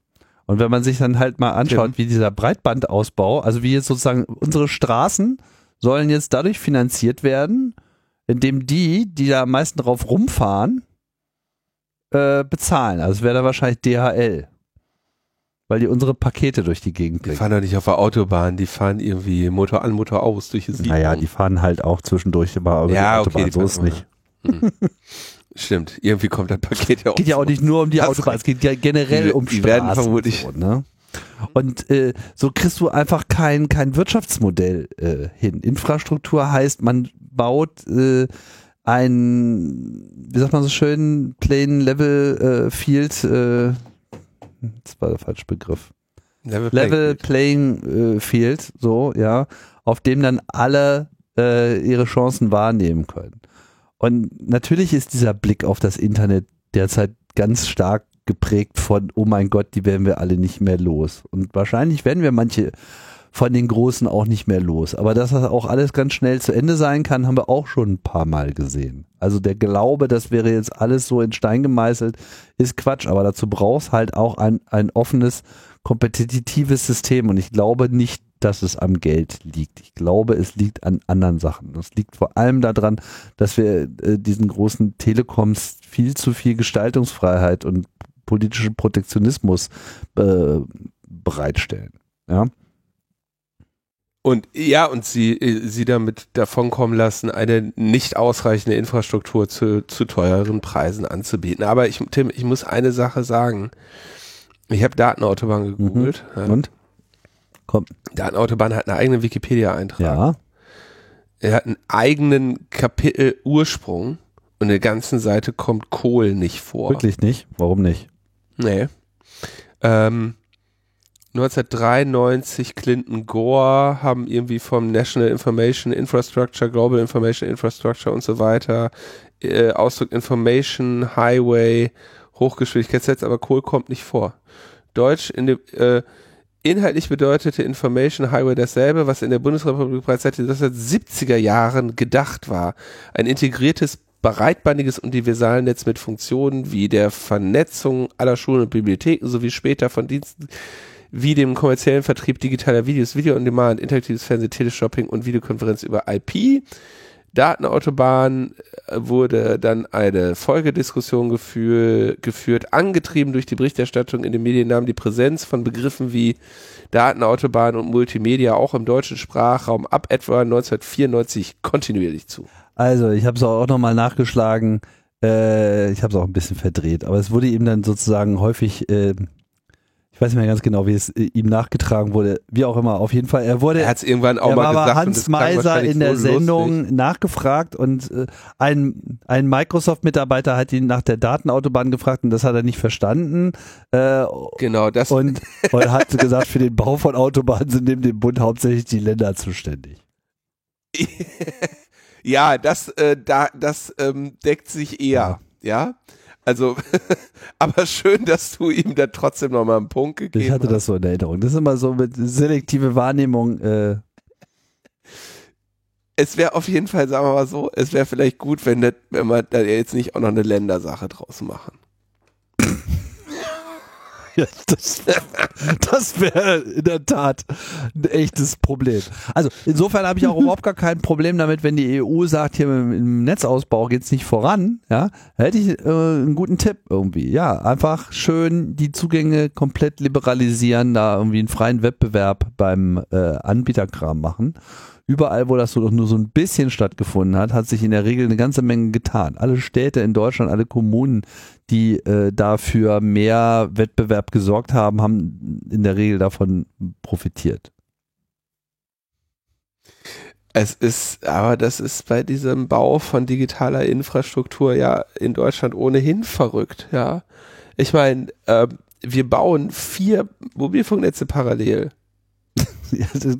Und wenn man sich dann halt mal anschaut, wie dieser Breitbandausbau, also wie jetzt sozusagen unsere Straßen sollen jetzt dadurch finanziert werden, indem die, die da am meisten drauf rumfahren, äh, bezahlen. Also es wäre dann wahrscheinlich DHL. Weil die unsere Pakete durch die Gegend Die bringen. fahren doch nicht auf der Autobahn, die fahren irgendwie Motor an, Motor aus durch die Siedlung. Naja, die fahren halt auch zwischendurch immer über Ja, die okay, Autobahn, die so ist nicht. Hm. Stimmt, irgendwie kommt das Paket ja auch. geht ja auch nicht nur um die Autobahn, es geht ja generell Die- um die werden Straßen. vermutlich- und So, ne? Und äh, so kriegst du einfach kein, kein Wirtschaftsmodell äh, hin. Infrastruktur heißt, man baut äh, ein, wie sagt man so schön, Plain Level äh, Field, äh, das war der falsche Begriff. Level, Level Playing äh, Field, so, ja, auf dem dann alle äh, ihre Chancen wahrnehmen können. Und natürlich ist dieser Blick auf das Internet derzeit ganz stark geprägt von, oh mein Gott, die werden wir alle nicht mehr los. Und wahrscheinlich werden wir manche von den Großen auch nicht mehr los. Aber dass das auch alles ganz schnell zu Ende sein kann, haben wir auch schon ein paar Mal gesehen. Also der Glaube, das wäre jetzt alles so in Stein gemeißelt, ist Quatsch. Aber dazu brauchst halt auch ein, ein offenes, kompetitives System. Und ich glaube nicht, dass es am Geld liegt. Ich glaube, es liegt an anderen Sachen. Es liegt vor allem daran, dass wir äh, diesen großen Telekoms viel zu viel Gestaltungsfreiheit und politischen Protektionismus äh, bereitstellen. Ja. Und ja, und sie, äh, sie damit davonkommen lassen, eine nicht ausreichende Infrastruktur zu, zu teureren Preisen anzubieten. Aber ich, Tim, ich muss eine Sache sagen. Ich habe Datenautobahn gegoogelt. Ja. Mhm. Und? Komm. Datenautobahn hat einen eigenen Wikipedia-Eintrag. Ja. Er hat einen eigenen Kapitel Ursprung und in der ganzen Seite kommt Kohl nicht vor. Wirklich nicht? Warum nicht? Nee. Ähm, 1993 Clinton Gore haben irgendwie vom National Information Infrastructure, Global Information Infrastructure und so weiter äh, Ausdruck Information Highway Hochgeschwindigkeitsnetz, aber Kohl kommt nicht vor. Deutsch in dem äh, Inhaltlich bedeutete Information Highway dasselbe, was in der Bundesrepublik bereits seit den 1970er Jahren gedacht war. Ein integriertes, breitbandiges Universalnetz mit Funktionen wie der Vernetzung aller Schulen und Bibliotheken sowie später von Diensten wie dem kommerziellen Vertrieb digitaler Videos, Video on Demand, interaktives Fernsehen, Teleshopping und Videokonferenz über IP. Datenautobahn äh, wurde dann eine Folgediskussion geführ, geführt, angetrieben durch die Berichterstattung in den Medien nahm die Präsenz von Begriffen wie Datenautobahn und Multimedia auch im deutschen Sprachraum ab etwa 1994 kontinuierlich zu. Also, ich habe es auch nochmal nachgeschlagen. Äh, ich habe es auch ein bisschen verdreht, aber es wurde ihm dann sozusagen häufig, äh, ich weiß nicht mehr ganz genau, wie es äh, ihm nachgetragen wurde, wie auch immer. Auf jeden Fall, er wurde Er hat es irgendwann auch mal gesagt. Hans Meiser in der so lustig. Sendung nachgefragt und äh, ein, ein Microsoft-Mitarbeiter hat ihn nach der Datenautobahn gefragt und das hat er nicht verstanden äh, Genau, das und, und hat gesagt, für den Bau von Autobahnen sind neben dem Bund hauptsächlich die Länder zuständig. ja, das, äh, da, das ähm, deckt sich eher, ja. Also, aber schön, dass du ihm da trotzdem nochmal einen Punkt gegeben Ich hatte hast. das so in Erinnerung. Das ist immer so mit selektive Wahrnehmung. Äh, Es wäre auf jeden Fall, sagen wir mal so, es wäre vielleicht gut, wenn, das, wenn wir da jetzt nicht auch noch eine Ländersache draus machen. Das das wäre in der Tat ein echtes Problem. Also insofern habe ich auch überhaupt gar kein Problem damit, wenn die EU sagt, hier im, Netzausbau geht's nicht voran. Ja, hätte ich äh, einen guten Tipp irgendwie. Ja, einfach schön die Zugänge komplett liberalisieren, da irgendwie einen freien Wettbewerb beim äh, Anbieterkram machen. Überall, wo das so, nur so ein bisschen stattgefunden hat, hat sich in der Regel eine ganze Menge getan. Alle Städte in Deutschland, alle Kommunen, die äh, dafür mehr Wettbewerb gesorgt haben, haben in der Regel davon profitiert. Es ist, aber das ist bei diesem Bau von digitaler Infrastruktur ja in Deutschland ohnehin verrückt, ja. Ich meine, äh, wir bauen vier Mobilfunknetze parallel.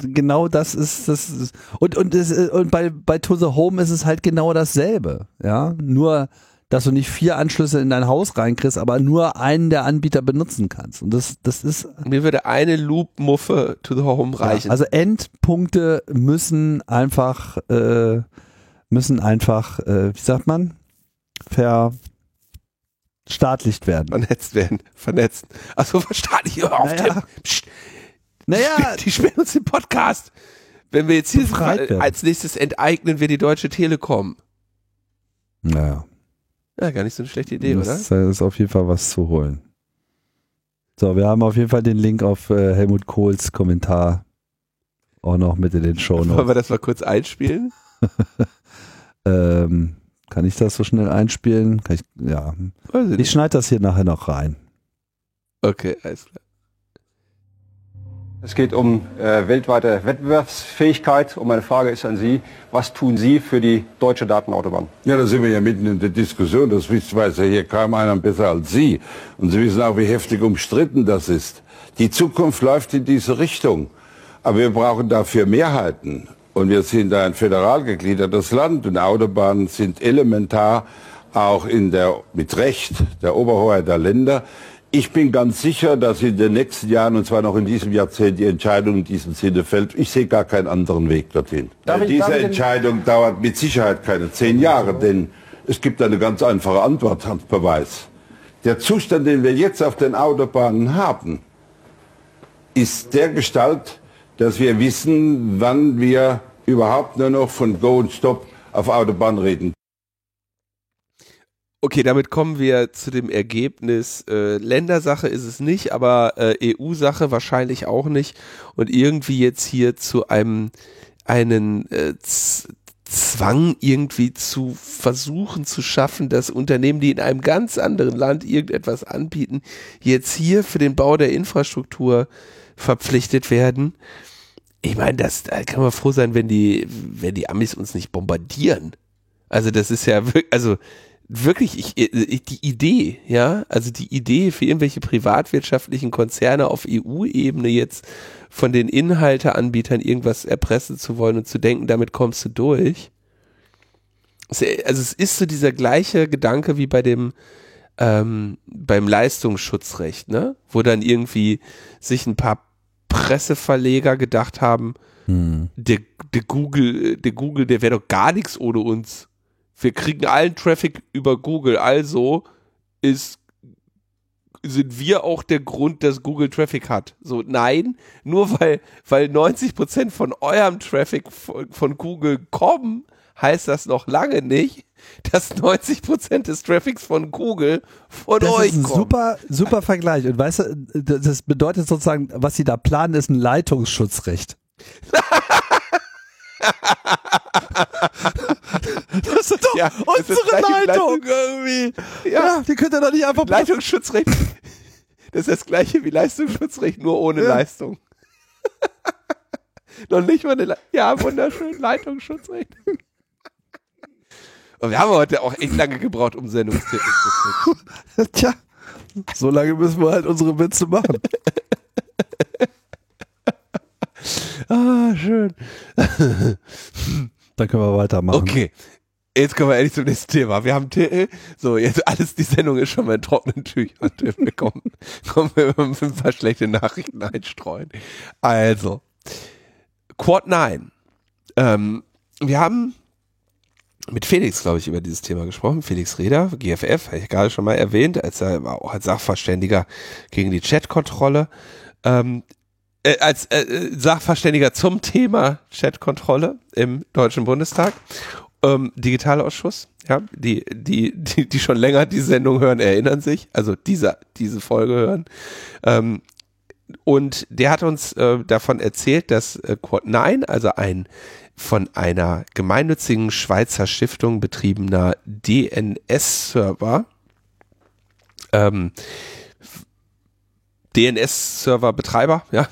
Genau das ist das ist, und und das, und bei bei To the Home ist es halt genau dasselbe, ja, nur dass du nicht vier Anschlüsse in dein Haus reinkriegst, aber nur einen der Anbieter benutzen kannst. Und das, das ist. Mir würde eine Loop-Muffe to the home reichen. Ja, also Endpunkte müssen einfach, äh, müssen einfach, äh, wie sagt man? Verstaatlicht werden. Vernetzt werden. Vernetzt. Also verstaatlicht. Auf, Naja. Tim. Psst. Naja, Die sperren uns den Podcast. Wenn wir jetzt hier werden. als nächstes enteignen wir die Deutsche Telekom. naja. Ja, gar nicht so eine schlechte Idee, oder? das ist auf jeden Fall was zu holen. So, wir haben auf jeden Fall den Link auf äh, Helmut Kohls Kommentar auch noch mit in den Show Wollen Notes. wir das mal kurz einspielen? Ähm, kann ich das so schnell einspielen? Kann ich, ja. Ich schneide das hier nachher noch rein. Okay, alles klar. Es geht um äh, weltweite Wettbewerbsfähigkeit und meine Frage ist an Sie, was tun Sie für die deutsche Datenautobahn? Ja, da sind wir ja mitten in der Diskussion. Das weiß ja hier kaum einer besser als Sie. Und Sie wissen auch, wie heftig umstritten das ist. Die Zukunft läuft in diese Richtung. Aber wir brauchen dafür Mehrheiten. Und wir sind ein föderal gegliedertes Land und Autobahnen sind elementar auch in der, mit Recht der Oberhoheit der Länder. Ich bin ganz sicher, dass in den nächsten Jahren, und zwar noch in diesem Jahrzehnt, die Entscheidung in diesem Sinne fällt. Ich sehe gar keinen anderen Weg dorthin. Ich- Diese Entscheidung dauert mit Sicherheit keine zehn Jahre, denn es gibt eine ganz einfache Antwort, Hans Beweis. Der Zustand, den wir jetzt auf den Autobahnen haben, ist der Gestalt, dass wir wissen, wann wir überhaupt nur noch von Go und Stop auf Autobahn reden Okay, damit kommen wir zu dem Ergebnis. Äh, Ländersache ist es nicht, aber äh, EU-Sache wahrscheinlich auch nicht. Und irgendwie jetzt hier zu einem einen äh, Zwang irgendwie zu versuchen zu schaffen, dass Unternehmen, die in einem ganz anderen Land irgendetwas anbieten, jetzt hier für den Bau der Infrastruktur verpflichtet werden. Ich meine, das da kann man froh sein, wenn die, wenn die Amis uns nicht bombardieren. Also das ist ja wirklich, also wirklich ich, ich, die Idee, ja, also die Idee für irgendwelche privatwirtschaftlichen Konzerne auf EU-Ebene jetzt von den Inhalteanbietern irgendwas erpressen zu wollen und zu denken, damit kommst du durch. Also es ist so dieser gleiche Gedanke wie bei dem ähm, beim Leistungsschutzrecht, ne? Wo dann irgendwie sich ein paar Presseverleger gedacht haben, Hm. der, der Google, der Google, der wäre doch gar nichts ohne uns. Wir kriegen allen Traffic über Google, also ist sind wir auch der Grund, dass Google Traffic hat. So, nein, nur weil, weil 90% von eurem Traffic von, von Google kommen, heißt das noch lange nicht, dass 90% des Traffics von Google von Das euch ist ein super, super Vergleich. Und weißt du, das das bedeutet sozusagen, was sie da planen, ist ein Leitungsschutzrecht. das ist doch Ja, ist unsere gleich Leitung wie irgendwie. Ja. Ja, die könnt ihr doch nicht einfach Leistungsschutzrecht. Das ist das gleiche wie Leistungsschutzrecht, nur ohne Ja. Leistung. Noch nicht mal eine Le Ja, wunderschön, Leitungsschutzrecht. Und wir haben heute auch echt lange gebraucht, um Sendungstitel zu finden. Tja, so lange müssen wir halt unsere Witze machen. Ah, schön. Dann können wir weitermachen. Okay. Jetzt kommen wir endlich zum nächsten Thema. Wir haben Titel. So, jetzt alles, die Sendung ist schon mal in trockenen Tüchern. Wir kommen, kommen wir mit ein paar schlechte Nachrichten einstreuen. Also, Quad 9. Ähm, wir haben mit Felix, glaube ich, über dieses Thema gesprochen. Felix Reder, GFF, habe ich gerade schon mal erwähnt, als er auch als Sachverständiger gegen die Chatkontrolle. Ähm, äh, als äh, Sachverständiger zum Thema Chatkontrolle im Deutschen Bundestag. Ähm, Digitalausschuss, ja, die, die, die, die schon länger die Sendung hören, erinnern sich, also diese, diese Folge hören. Ähm, und der hat uns äh, davon erzählt, dass äh, Quad 9, also ein von einer gemeinnützigen Schweizer Stiftung betriebener DNS-Server. Ähm, DNS-Server-Betreiber, ja,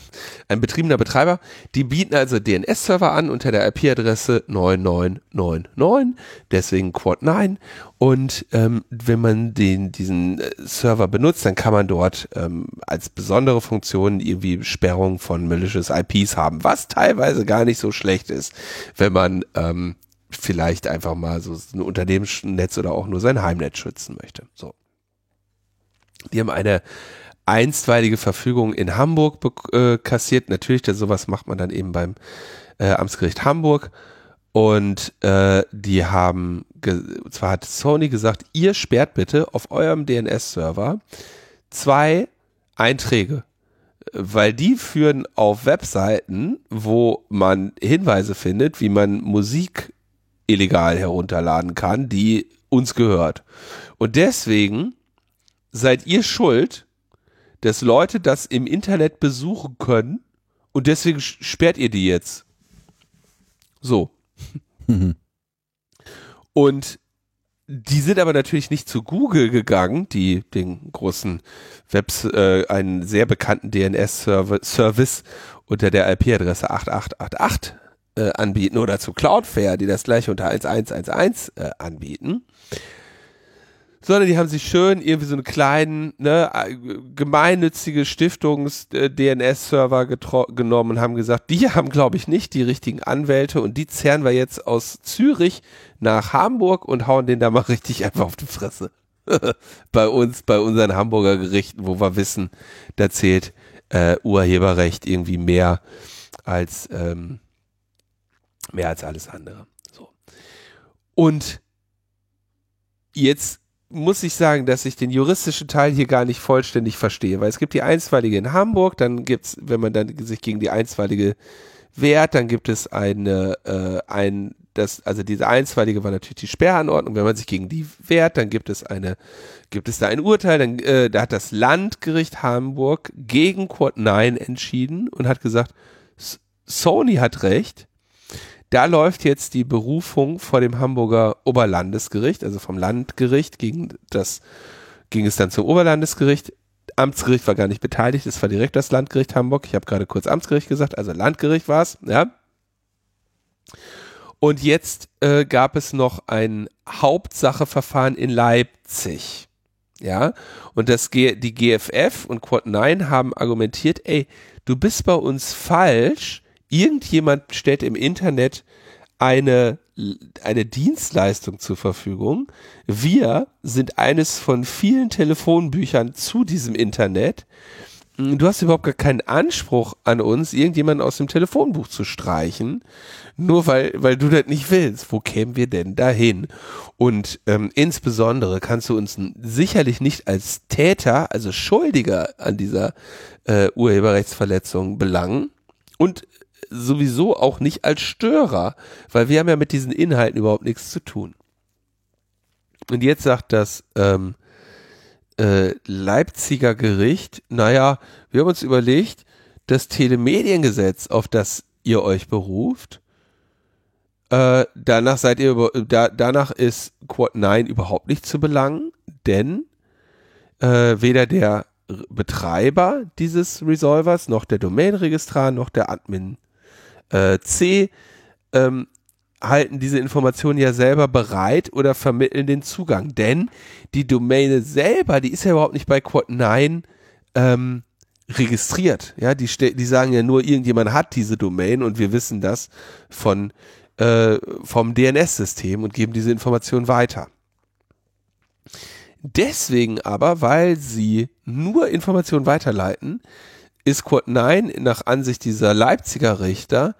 ein betriebener Betreiber, die bieten also DNS-Server an unter der IP-Adresse 9999, deswegen Quad 9. Und ähm, wenn man den, diesen äh, Server benutzt, dann kann man dort ähm, als besondere Funktion irgendwie Sperrung von malicious IPs haben, was teilweise gar nicht so schlecht ist, wenn man ähm, vielleicht einfach mal so ein Unternehmensnetz oder auch nur sein Heimnetz schützen möchte. So. Die haben eine einstweilige Verfügung in Hamburg äh, kassiert. Natürlich, das, sowas macht man dann eben beim äh, Amtsgericht Hamburg. Und äh, die haben, zwar hat Sony gesagt, ihr sperrt bitte auf eurem DNS-Server zwei Einträge, weil die führen auf Webseiten, wo man Hinweise findet, wie man Musik illegal herunterladen kann, die uns gehört. Und deswegen seid ihr schuld, dass Leute das im Internet besuchen können und deswegen sperrt ihr die jetzt. So. Und die sind aber natürlich nicht zu Google gegangen, die den großen Webs, äh, einen sehr bekannten DNS-Service unter der IP-Adresse 8888 äh, anbieten oder zu Cloudflare, die das gleiche unter 1111 äh, anbieten sondern die haben sich schön irgendwie so einen kleinen, ne, gemeinnützige Stiftungs-DNS-Server genommen und haben gesagt, die haben, glaube ich, nicht die richtigen Anwälte und die zerren wir jetzt aus Zürich nach Hamburg und hauen den da mal richtig einfach auf die Fresse. bei uns, bei unseren Hamburger Gerichten, wo wir wissen, da zählt äh, Urheberrecht irgendwie mehr als ähm, mehr als alles andere. So. Und jetzt muss ich sagen, dass ich den juristischen Teil hier gar nicht vollständig verstehe, weil es gibt die Einstweilige in Hamburg, dann gibt's, wenn man dann sich gegen die Einstweilige wehrt, dann gibt es eine, äh, ein, das, also diese Einstweilige war natürlich die Sperranordnung, wenn man sich gegen die wehrt, dann gibt es eine, gibt es da ein Urteil, dann, äh, da hat das Landgericht Hamburg gegen Quad 9 entschieden und hat gesagt, Sony hat recht, da läuft jetzt die Berufung vor dem Hamburger Oberlandesgericht, also vom Landgericht gegen das, ging es dann zum Oberlandesgericht. Amtsgericht war gar nicht beteiligt, es war direkt das Landgericht Hamburg. Ich habe gerade kurz Amtsgericht gesagt, also Landgericht war es, ja. Und jetzt äh, gab es noch ein Hauptsacheverfahren in Leipzig. Ja, und das G die GFF und Quad 9 haben argumentiert, ey, du bist bei uns falsch, irgendjemand stellt im Internet eine, eine Dienstleistung zur Verfügung. Wir sind eines von vielen Telefonbüchern zu diesem Internet. Du hast überhaupt gar keinen Anspruch an uns, irgendjemanden aus dem Telefonbuch zu streichen, nur weil, weil du das nicht willst. Wo kämen wir denn dahin? Und ähm, insbesondere kannst du uns sicherlich nicht als Täter, also Schuldiger an dieser äh, Urheberrechtsverletzung belangen. Und sowieso auch nicht als Störer, weil wir haben ja mit diesen Inhalten überhaupt nichts zu tun. Und jetzt sagt das ähm, äh, Leipziger Gericht, naja, wir haben uns überlegt, das Telemediengesetz, auf das ihr euch beruft, äh, danach seid ihr über, da, danach ist Quad 9 überhaupt nicht zu belangen, denn äh, weder der Betreiber dieses Resolvers, noch der Domainregistrar, noch der Admin äh, C ähm, halten diese Informationen ja selber bereit oder vermitteln den Zugang. Denn die Domäne selber, die ist ja überhaupt nicht bei Quad 9 ähm, registriert. Ja, die, die sagen ja nur, irgendjemand hat diese Domain und wir wissen das von, äh, vom DNS-System und geben diese Information weiter. Deswegen aber, weil sie nur Informationen weiterleiten, ist Quad 9 nach Ansicht dieser Leipziger Richter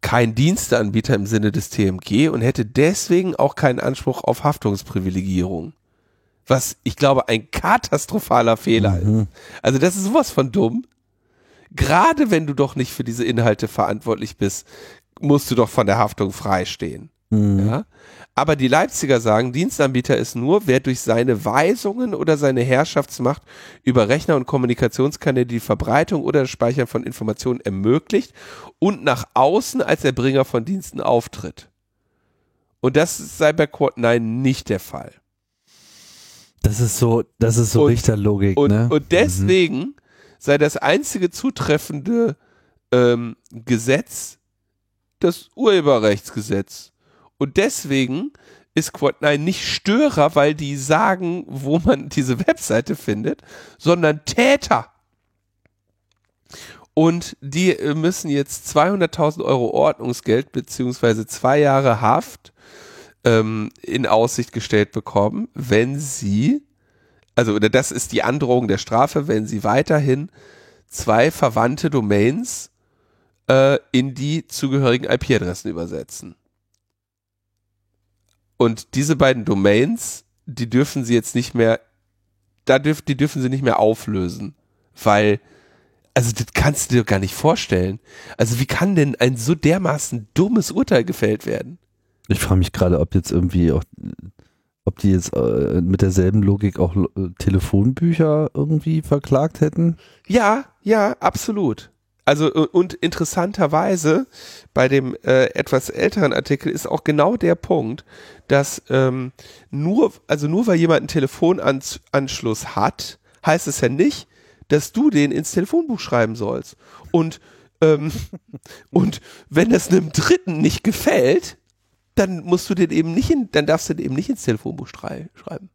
kein Diensteanbieter im Sinne des TMG und hätte deswegen auch keinen Anspruch auf Haftungsprivilegierung. Was ich glaube ein katastrophaler Fehler mhm. ist. Also das ist sowas von dumm. Gerade wenn du doch nicht für diese Inhalte verantwortlich bist, musst du doch von der Haftung freistehen. Mhm. Ja? Aber die Leipziger sagen, Dienstanbieter ist nur, wer durch seine Weisungen oder seine Herrschaftsmacht über Rechner und Kommunikationskanäle die Verbreitung oder das Speichern von Informationen ermöglicht und nach außen als Erbringer von Diensten auftritt. Und das sei bei Quad9 nicht der Fall. Das ist so, das ist so Und- Richterlogik, Und, ne? und deswegen sei das einzige zutreffende ähm, Gesetz das Urheberrechtsgesetz. Und deswegen ist Quad9 nicht Störer, weil die sagen, wo man diese Webseite findet, sondern Täter. Und die äh, müssen jetzt 200.000 Euro Ordnungsgeld beziehungsweise zwei Jahre Haft ähm, in Aussicht gestellt bekommen, wenn sie, also oder das ist die Androhung der Strafe, wenn sie weiterhin zwei verwandte Domains äh, in die zugehörigen IP-Adressen übersetzen. Und diese beiden Domains, die dürfen sie jetzt nicht mehr, da dürf, die dürfen sie nicht mehr auflösen, weil, also das kannst du dir doch gar nicht vorstellen. Also wie kann denn ein so dermaßen dummes Urteil gefällt werden? Ich frage mich gerade, ob jetzt irgendwie auch, ob die jetzt äh, mit derselben Logik auch äh, Telefonbücher irgendwie verklagt hätten. Ja, ja, absolut. Also äh, und interessanterweise bei dem äh, etwas älteren Artikel ist auch genau der Punkt, dass ähm, nur, also nur weil jemand einen Telefonanschluss hat, heißt es ja nicht, dass du den ins Telefonbuch schreiben sollst. Und ähm, und wenn das einem Dritten nicht gefällt, dann musst du den eben nicht in, dann darfst du den eben nicht ins Telefonbuch schrei schreiben.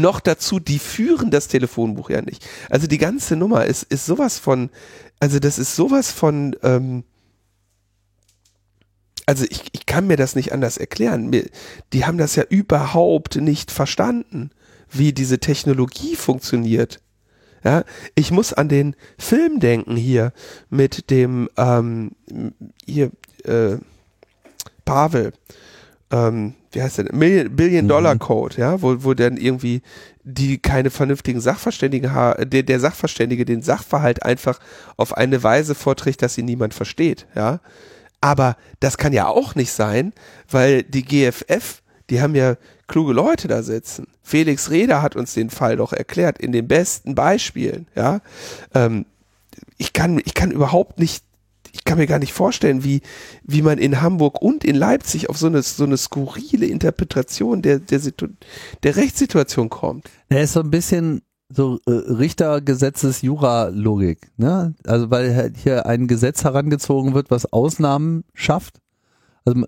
Noch dazu, die führen das Telefonbuch ja nicht. Also die ganze Nummer ist, ist sowas von, also das ist sowas von, ähm, also ich, ich kann mir das nicht anders erklären. Die haben das ja überhaupt nicht verstanden, wie diese Technologie funktioniert. Ja, ich muss an den Film denken hier mit dem ähm, hier äh, Pavel, ähm, wie heißt der? Million, Billion Dollar Code, ja, wo, wo dann irgendwie die keine vernünftigen Sachverständigen haben, der, der Sachverständige den Sachverhalt einfach auf eine Weise vorträgt, dass ihn niemand versteht, ja. Aber das kann ja auch nicht sein, weil die GFF, die haben ja kluge Leute da sitzen. Felix Reder hat uns den Fall doch erklärt in den besten Beispielen, ja. Ähm, ich kann, ich kann überhaupt nicht, ich kann mir gar nicht vorstellen, wie, wie man in Hamburg und in Leipzig auf so eine, so eine skurrile Interpretation der, der, der Rechtssituation kommt. Er ist so ein bisschen so äh, Richtergesetzes-Jura-Logik, ne? Also weil halt hier ein Gesetz herangezogen wird, was Ausnahmen schafft. Also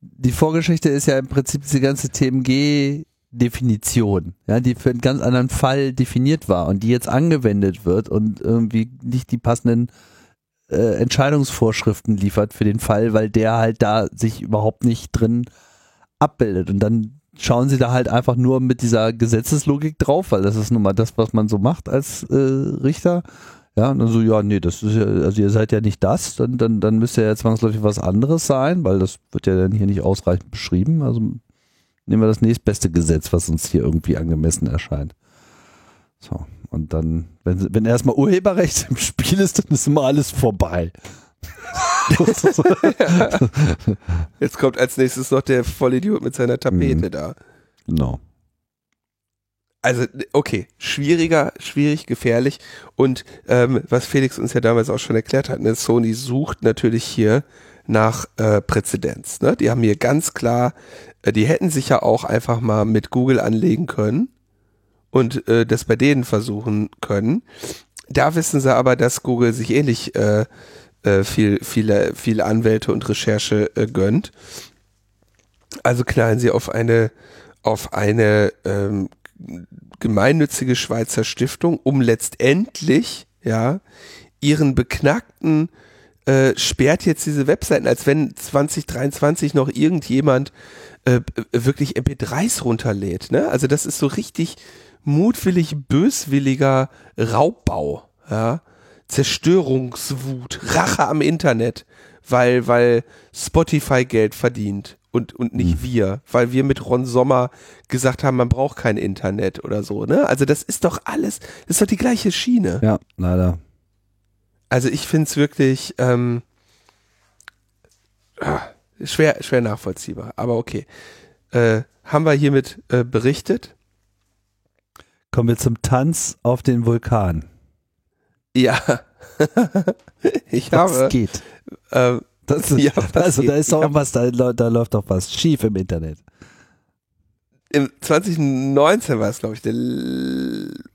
die Vorgeschichte ist ja im Prinzip diese ganze TMG-Definition, ja, die für einen ganz anderen Fall definiert war und die jetzt angewendet wird und irgendwie nicht die passenden äh, Entscheidungsvorschriften liefert für den Fall, weil der halt da sich überhaupt nicht drin abbildet. Und dann schauen sie da halt einfach nur mit dieser Gesetzeslogik drauf, weil das ist nun mal das, was man so macht als äh, Richter. Ja, und dann so, ja, nee, das ist ja, also ihr seid ja nicht das, dann, dann, dann müsste ja zwangsläufig was anderes sein, weil das wird ja dann hier nicht ausreichend beschrieben. Also nehmen wir das nächstbeste Gesetz, was uns hier irgendwie angemessen erscheint. So, und dann, wenn, wenn erstmal Urheberrecht im Spiel ist, dann ist immer alles vorbei. Jetzt kommt als nächstes noch der Vollidiot mit seiner Tapete Mhm. da. Genau. Also, okay, schwieriger, schwierig, gefährlich. Und ähm, was Felix uns ja damals auch schon erklärt hat, ne, Sony sucht natürlich hier nach äh, Präzedenz. Ne? Die haben hier ganz klar, äh, die hätten sich ja auch einfach mal mit Google anlegen können und äh, das bei denen versuchen können. Da wissen sie aber, dass Google sich ähnlich äh, äh, viel, viele, viele Anwälte und Recherche äh, gönnt. Also knallen sie auf eine, auf eine ähm, gemeinnützige Schweizer Stiftung, um letztendlich, ja, ihren beknackten äh, sperrt jetzt diese Webseiten, als wenn 2023 noch irgendjemand äh, wirklich MP3s runterlädt. Ne? Also das ist so richtig mutwillig böswilliger Raubbau, ja, Zerstörungswut, Rache am Internet, weil weil Spotify Geld verdient und und nicht wir, weil wir mit Ron Sommer gesagt haben, man braucht kein Internet oder so, ne? Also das ist doch alles, das ist doch die gleiche Schiene. Ja, leider. Also ich finde es wirklich, ähm, ah, schwer, schwer nachvollziehbar, aber okay. Äh, haben wir hiermit äh, berichtet? Kommen wir zum Tanz auf den Vulkan. Ja. ich Das habe. geht. Äh, Das, Ja, das also da geht. ist doch was, da, da läuft doch was schief im Internet. im 2019 war es, glaube ich, der,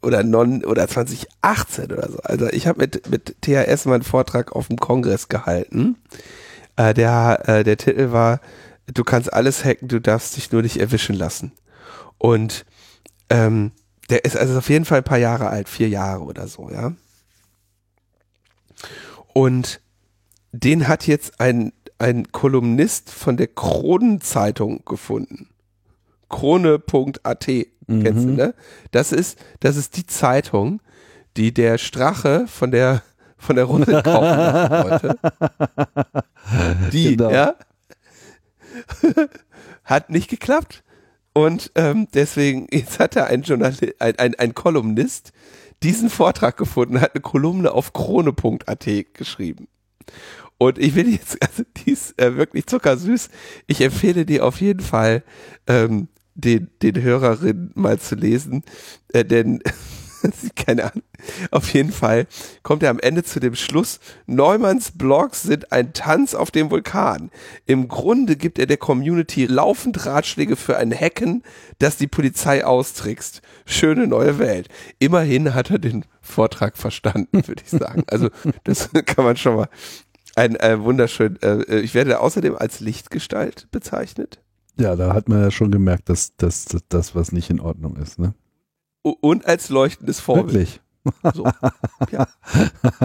oder non, oder 2018 oder so. Also ich habe mit, mit THS mal einen Vortrag auf dem Kongress gehalten. Äh, der, äh, der Titel war, du kannst alles hacken, du darfst dich nur nicht erwischen lassen. Und ähm, der ist also auf jeden Fall ein paar Jahre alt, vier Jahre oder so, ja. Und den hat jetzt ein, ein Kolumnist von der Kronenzeitung gefunden. Krone.at, kennst du, ne? Das ist, das ist die Zeitung, die der Strache von der, von der Runde kaufen wollte. Die, Genau. ja. Hat nicht geklappt. Und ähm, deswegen, jetzt hat er ein Journalist, ein, ein, ein Kolumnist diesen Vortrag gefunden, hat eine Kolumne auf krone.at geschrieben. Und ich will jetzt, also die ist äh, wirklich zuckersüß. Ich empfehle dir auf jeden Fall, ähm, den, den Hörerinnen mal zu lesen, äh, denn keine Ahnung. Auf jeden Fall kommt er am Ende zu dem Schluss, Neumanns Blogs sind ein Tanz auf dem Vulkan. Im Grunde gibt er der Community laufend Ratschläge für ein Hacken, das die Polizei austrickst. Schöne neue Welt. Immerhin hat er den Vortrag verstanden, würde ich sagen. Also das kann man schon mal ein äh, wunderschön. Äh, ich werde außerdem als Lichtgestalt bezeichnet. Ja, da hat man ja schon gemerkt, dass das was nicht in Ordnung ist, ne? Und als leuchtendes Vorbild. Wirklich. So. Ja.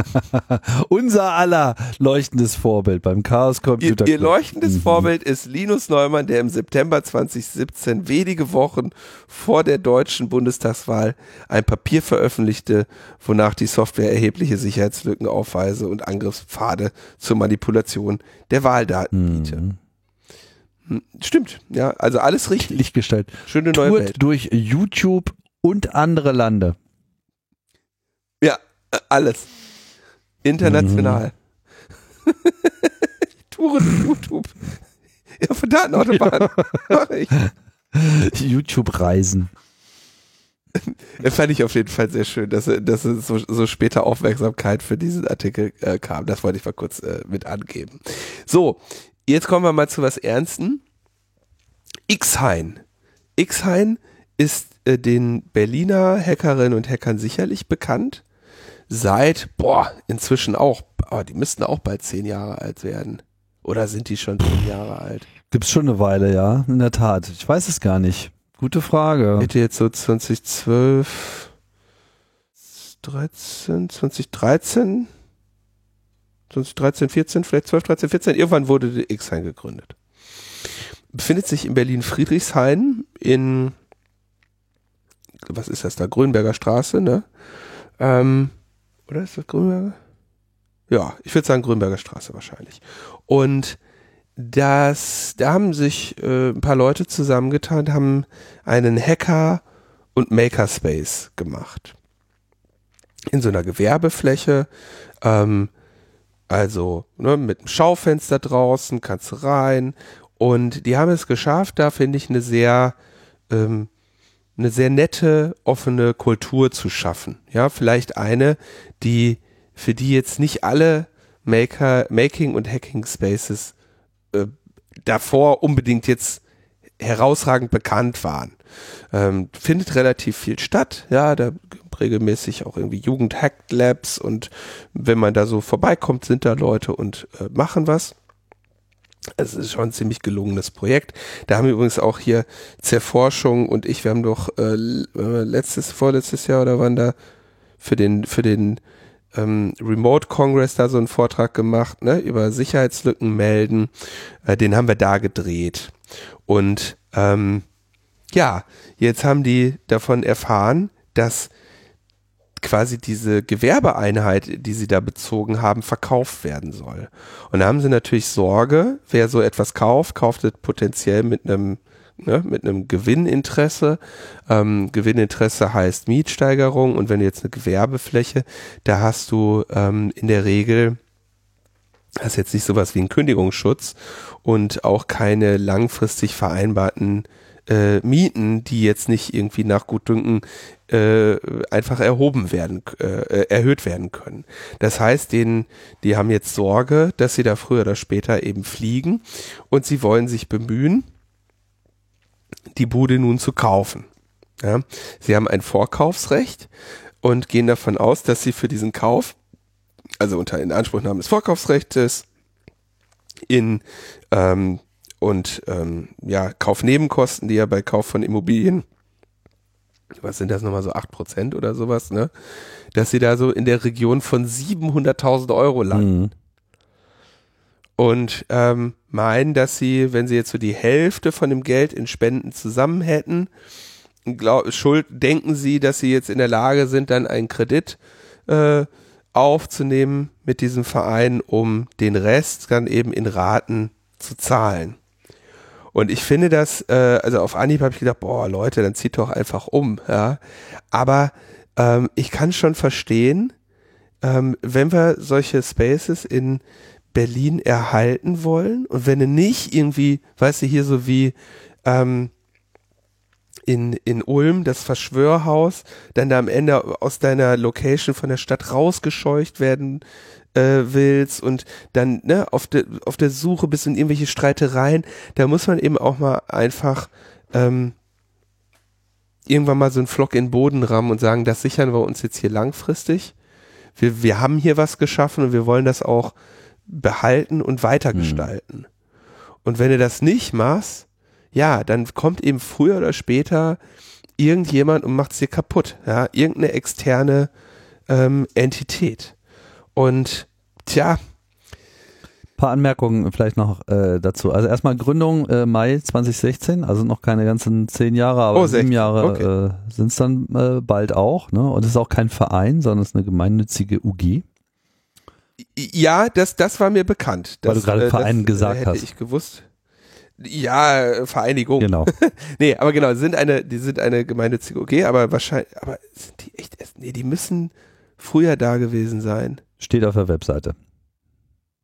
Unser aller leuchtendes Vorbild beim Chaos Ihr, Computer ihr Club. leuchtendes Mhm. Vorbild ist Linus Neumann, der im September 2017, wenige Wochen vor der deutschen Bundestagswahl, ein Papier veröffentlichte, wonach die Software erhebliche Sicherheitslücken aufweise und Angriffspfade zur Manipulation der Wahldaten biete. Mhm. Hm, Stimmt, ja, also alles richtig. Lichtgestalt. Schöne neue Tourt Welt. durch YouTube und andere Lande. Ja, äh, alles. International. Mhm. Touren YouTube. Ja, von Datenautobahn. Mach ich. YouTube-Reisen. Das fand ich auf jeden Fall sehr schön, dass, dass es so, so später Aufmerksamkeit für diesen Artikel äh, kam. Das wollte ich mal kurz äh, mit angeben. So, jetzt kommen wir mal zu was Ernsten. Xhain. Xhain ist äh, den Berliner Hackerinnen und Hackern sicherlich bekannt. Seit, boah, inzwischen auch, aber die müssten auch bald zehn Jahre alt werden. Oder sind die schon zehn Jahre alt? Gibt's schon eine Weile, ja, in der Tat. Ich weiß es gar nicht. Gute Frage. Hätte jetzt so 2012, 13, 2013, 2013, 14, vielleicht 12, 13, 14, irgendwann wurde der X-Hain gegründet. Befindet sich in Berlin-Friedrichshain in, was ist das da, Grünberger Straße, ne? Ähm, oder ist das Grünberger? Ja, ich würde sagen Grünberger Straße wahrscheinlich. Und das, da haben sich äh, ein paar Leute zusammengetan, haben einen Hacker und Makerspace gemacht. In so einer Gewerbefläche, ähm, also ne, mit einem Schaufenster draußen, kannst du rein. Und die haben es geschafft, da finde ich eine sehr, ähm, eine sehr nette, offene Kultur zu schaffen. Ja, vielleicht eine, die, für die jetzt nicht alle Maker, Making und Hacking Spaces äh, davor unbedingt jetzt herausragend bekannt waren. Ähm, findet relativ viel statt, ja, da regelmäßig auch irgendwie Jugend-Hack-Labs und wenn man da so vorbeikommt, sind da Leute und äh, machen was. Es ist schon ein ziemlich gelungenes Projekt. Da haben wir übrigens auch hier Zerforschung und ich, wir haben doch äh, letztes, vorletztes Jahr oder wann da für den, für den ähm, Remote Congress da so einen Vortrag gemacht, ne, über Sicherheitslücken melden. Äh, den haben wir da gedreht. Und ähm, ja, jetzt haben die davon erfahren, dass quasi diese Gewerbeeinheit, die sie da bezogen haben, verkauft werden soll. Und da haben sie natürlich Sorge, wer so etwas kauft, kauft es potenziell mit einem ne, mit einem Gewinninteresse. Ähm, Gewinninteresse heißt Mietsteigerung und wenn du jetzt eine Gewerbefläche, da hast du ähm, in der Regel Das ist jetzt nicht sowas wie ein Kündigungsschutz und auch keine langfristig vereinbarten äh, Mieten, die jetzt nicht irgendwie nach Gutdünken äh, einfach erhoben werden, äh, erhöht werden können. Das heißt, denen, die haben jetzt Sorge, dass sie da früher oder später eben fliegen und sie wollen sich bemühen, die Bude nun zu kaufen. Ja? Sie haben ein Vorkaufsrecht und gehen davon aus, dass sie für diesen Kauf, also unter Inanspruchnahme des Vorkaufsrechts, in ähm, und ähm, ja, Kaufnebenkosten, die ja bei Kauf von Immobilien, was sind das nochmal so acht Prozent oder sowas, ne? Dass sie da so in der Region von 700.000 Euro landen. Mhm. Und ähm, meinen, dass sie, wenn sie jetzt so die Hälfte von dem Geld in Spenden zusammen hätten, glaub, Schuld, denken sie, dass sie jetzt in der Lage sind, dann einen Kredit äh, aufzunehmen mit diesem Verein, um den Rest dann eben in Raten zu zahlen. Und ich finde das, äh, also auf Anhieb habe ich gedacht, boah, Leute, dann zieht doch einfach um, ja. Aber ähm, ich kann schon verstehen, ähm, wenn wir solche Spaces in Berlin erhalten wollen und wenn du nicht irgendwie, weißt du, hier so wie ähm, in, in Ulm, das Verschwörhaus, dann da am Ende aus deiner Location von der Stadt rausgescheucht werden äh, willst und dann ne, auf, de, auf der Suche bist in irgendwelche Streitereien, da muss man eben auch mal einfach ähm, irgendwann mal so einen Flock in den Boden rammen und sagen, das sichern wir uns jetzt hier langfristig. Wir, wir haben hier was geschaffen und wir wollen das auch behalten und weitergestalten. Mhm. Und wenn du das nicht machst, ja, dann kommt eben früher oder später irgendjemand und macht es dir kaputt. Ja, irgendeine externe ähm, Entität. Und tja. paar Anmerkungen vielleicht noch äh, dazu. Also erstmal Gründung äh, Mai 2016, also noch keine ganzen zehn Jahre, aber oh, sieben Jahre okay. äh, sind es dann äh, bald auch. Ne? Und es ist auch kein Verein, sondern es ist eine gemeinnützige UG. Ja, das, das war mir bekannt. Das, Weil du gerade äh, Verein das, gesagt hätte hast. Hätte ich gewusst. Ja, Vereinigung. Genau. nee, aber genau, sind eine, die sind eine gemeinnützige UG, aber wahrscheinlich, aber sind die echt nee, die müssen früher da gewesen sein. Steht auf der Webseite.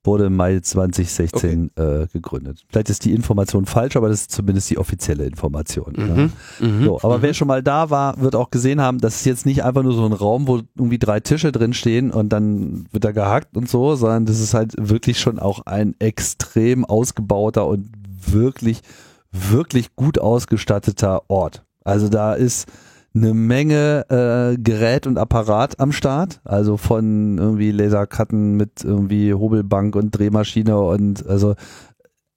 Wurde im Mai 2016 okay. äh, gegründet. Vielleicht ist die Information falsch, aber das ist zumindest die offizielle Information. Mhm. Ja. Mhm. So, aber mhm. wer schon mal da war, wird auch gesehen haben, das ist jetzt nicht einfach nur so ein Raum, wo irgendwie drei Tische drin stehen und dann wird da gehackt und so, sondern das ist halt wirklich schon auch ein extrem ausgebauter und wirklich, wirklich gut ausgestatteter Ort. Also da ist eine Menge äh, Gerät und Apparat am Start, also von irgendwie Lasercutten mit irgendwie Hobelbank und Drehmaschine und also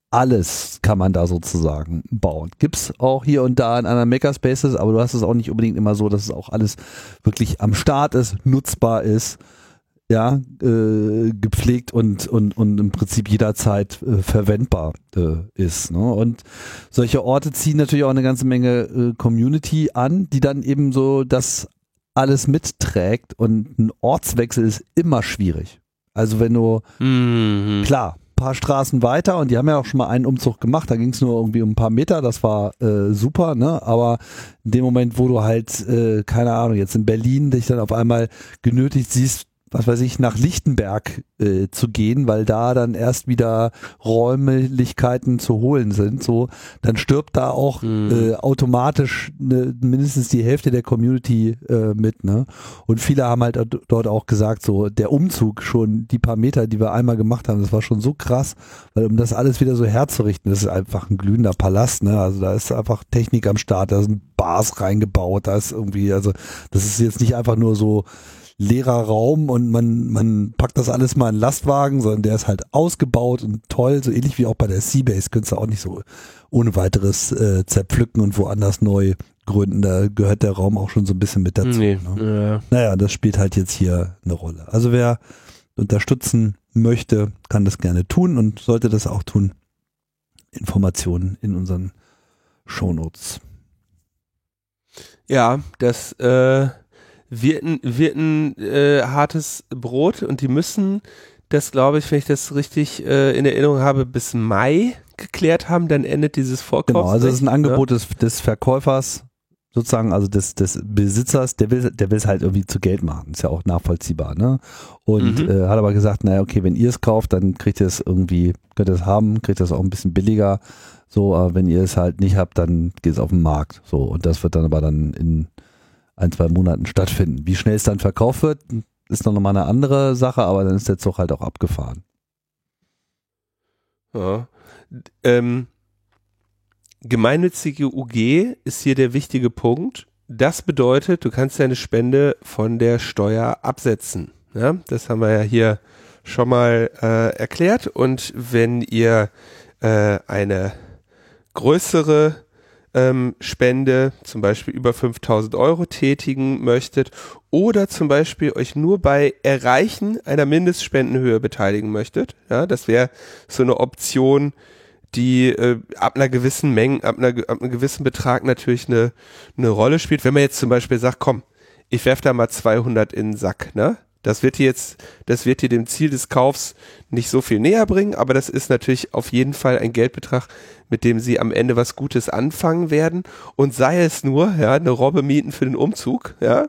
alles kann man da sozusagen bauen. Gibt's auch hier und da in anderen Makerspaces, aber du hast es auch nicht unbedingt immer so, dass es auch alles wirklich am Start ist, nutzbar ist ja, äh, gepflegt und, und, und im Prinzip jederzeit äh, verwendbar äh, ist. Ne? Und solche Orte ziehen natürlich auch eine ganze Menge äh, Community an, die dann eben so das alles mitträgt und ein Ortswechsel ist immer schwierig. Also wenn du, mhm. klar, paar Straßen weiter und die haben ja auch schon mal einen Umzug gemacht, da ging es nur irgendwie um ein paar Meter, das war äh, super, ne? Aber in dem Moment, wo du halt, äh, keine Ahnung, jetzt in Berlin dich dann auf einmal genötigt siehst, was weiß ich, nach Lichtenberg äh, zu gehen, weil da dann erst wieder Räumlichkeiten zu holen sind, so, dann stirbt da auch mhm. äh, automatisch ne, mindestens die Hälfte der Community äh, mit, ne? Und viele haben halt dort auch gesagt, so, der Umzug schon, die paar Meter, die wir einmal gemacht haben, das war schon so krass, weil um das alles wieder so herzurichten, das ist einfach ein glühender Palast, ne? Also da ist einfach Technik am Start, da sind Bars reingebaut, da ist irgendwie, also das ist jetzt nicht einfach nur so leerer Raum und man, man packt das alles mal in Lastwagen, sondern der ist halt ausgebaut und toll, so ähnlich wie auch bei der Seabase, könntest du auch nicht so ohne weiteres äh, zerpflücken und woanders neu gründen. Da gehört der Raum auch schon so ein bisschen mit dazu. Nee, ne? ja. Naja, das spielt halt jetzt hier eine Rolle. Also wer unterstützen möchte, kann das gerne tun und sollte das auch tun. Informationen in unseren Shownotes. Ja, das äh, wird ein, wird ein äh, hartes Brot und die müssen das, glaube ich, wenn ich das richtig äh, in Erinnerung habe, bis Mai geklärt haben, dann endet dieses Vorkaufs. Genau, also es ist ein Angebot ne? des, des Verkäufers sozusagen, also des, des Besitzers, der will, der will es halt irgendwie zu Geld machen. Ist ja auch nachvollziehbar, ne? Und Mhm. äh, hat aber gesagt, naja, okay, wenn ihr es kauft, dann kriegt ihr es irgendwie, könnt ihr es haben, kriegt ihr es auch ein bisschen billiger. So, aber wenn ihr es halt nicht habt, dann geht es auf den Markt. So, und das wird dann aber dann in ein, zwei Monaten stattfinden. Wie schnell es dann verkauft wird, ist noch mal eine andere Sache, aber dann ist der Zug halt auch abgefahren. Ja. Ähm, gemeinnützige UG ist hier der wichtige Punkt. Das bedeutet, du kannst deine Spende von der Steuer absetzen. Ja, das haben wir ja hier schon mal äh, erklärt. Und wenn ihr äh, eine größere ähm, Spende, zum Beispiel über 5000 Euro tätigen möchtet oder zum Beispiel euch nur bei Erreichen einer Mindestspendenhöhe beteiligen möchtet, ja, das wäre so eine Option, die äh, ab einer gewissen Menge, ab, einer, ab einem gewissen Betrag natürlich eine, eine Rolle spielt. Wenn man jetzt zum Beispiel sagt, komm, ich werf da mal 200 in den Sack, ne? Das wird dir jetzt, das wird dir dem Ziel des Kaufs nicht so viel näher bringen, aber das ist natürlich auf jeden Fall ein Geldbetrag, mit dem sie am Ende was Gutes anfangen werden und sei es nur, ja, eine Robbe mieten für den Umzug, ja.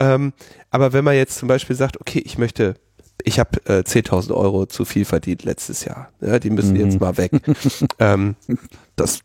Ähm, aber wenn man jetzt zum Beispiel sagt, okay, ich möchte, ich habe äh, 10.000 Euro zu viel verdient letztes Jahr, ja, die müssen Mhm. jetzt mal weg. ähm, das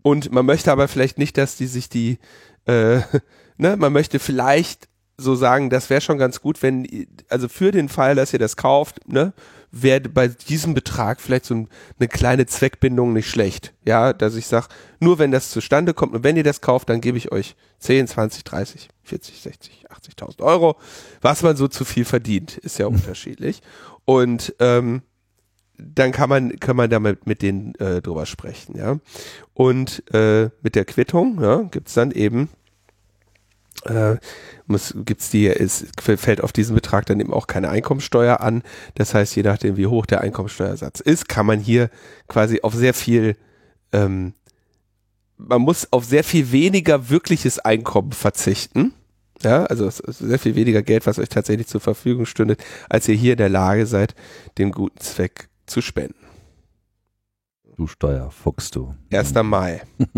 und man möchte aber vielleicht nicht, dass die sich die, äh, ne, man möchte vielleicht so sagen, das wäre schon ganz gut, wenn, also für den Fall, dass ihr das kauft, ne, wäre bei diesem Betrag vielleicht so ein, eine kleine Zweckbindung nicht schlecht. Ja, dass ich sage, nur wenn das zustande kommt und wenn ihr das kauft, dann gebe ich euch 10, 20, 30, 40, 60, 80.000 Euro. Was man so zu viel verdient, ist ja unterschiedlich. Und ähm, dann kann man kann man damit mit denen äh, drüber sprechen, ja. Und äh, mit der Quittung ja, gibt's dann eben äh, muss, gibt's die, es fällt auf diesen Betrag dann eben auch keine Einkommensteuer an. Das heißt, je nachdem, wie hoch der Einkommensteuersatz ist, kann man hier quasi auf sehr viel, ähm, man muss auf sehr viel weniger wirkliches Einkommen verzichten. Ja, also sehr viel weniger Geld, was euch tatsächlich zur Verfügung stünde, als ihr hier in der Lage seid, dem guten Zweck zu spenden. Du Steuerfuchs, du. 1. Mai.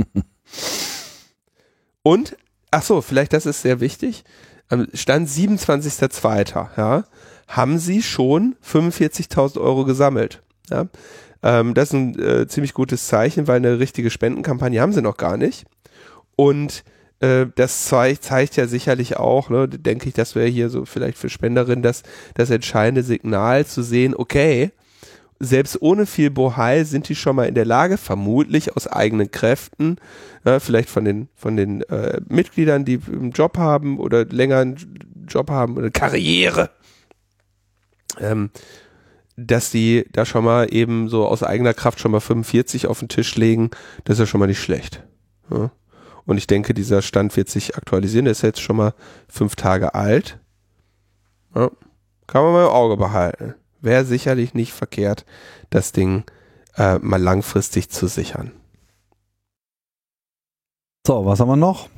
Und, ach so, vielleicht das ist sehr wichtig, am Stand 27.02. Ja, haben sie schon 45.000 Euro gesammelt. Ja, ähm, das ist ein äh, ziemlich gutes Zeichen, weil eine richtige Spendenkampagne haben sie noch gar nicht. Und äh, das zeigt, zeigt ja sicherlich auch, ne, denke ich, das wäre hier so vielleicht für Spenderinnen das, das entscheidende Signal zu sehen, okay, selbst ohne viel Bohai sind die schon mal in der Lage, vermutlich aus eigenen Kräften, ja, vielleicht von den, von den äh, Mitgliedern, die einen Job haben oder länger einen Job haben oder Karriere, ähm, dass die da schon mal eben so aus eigener Kraft schon mal 45 auf den Tisch legen, das ist ja schon mal nicht schlecht. Ja. Und ich denke, dieser Stand wird sich aktualisieren, der ist jetzt schon mal fünf Tage alt. Ja. Kann man mal im Auge behalten wäre sicherlich nicht verkehrt, das Ding äh, mal langfristig zu sichern. So, was haben wir noch?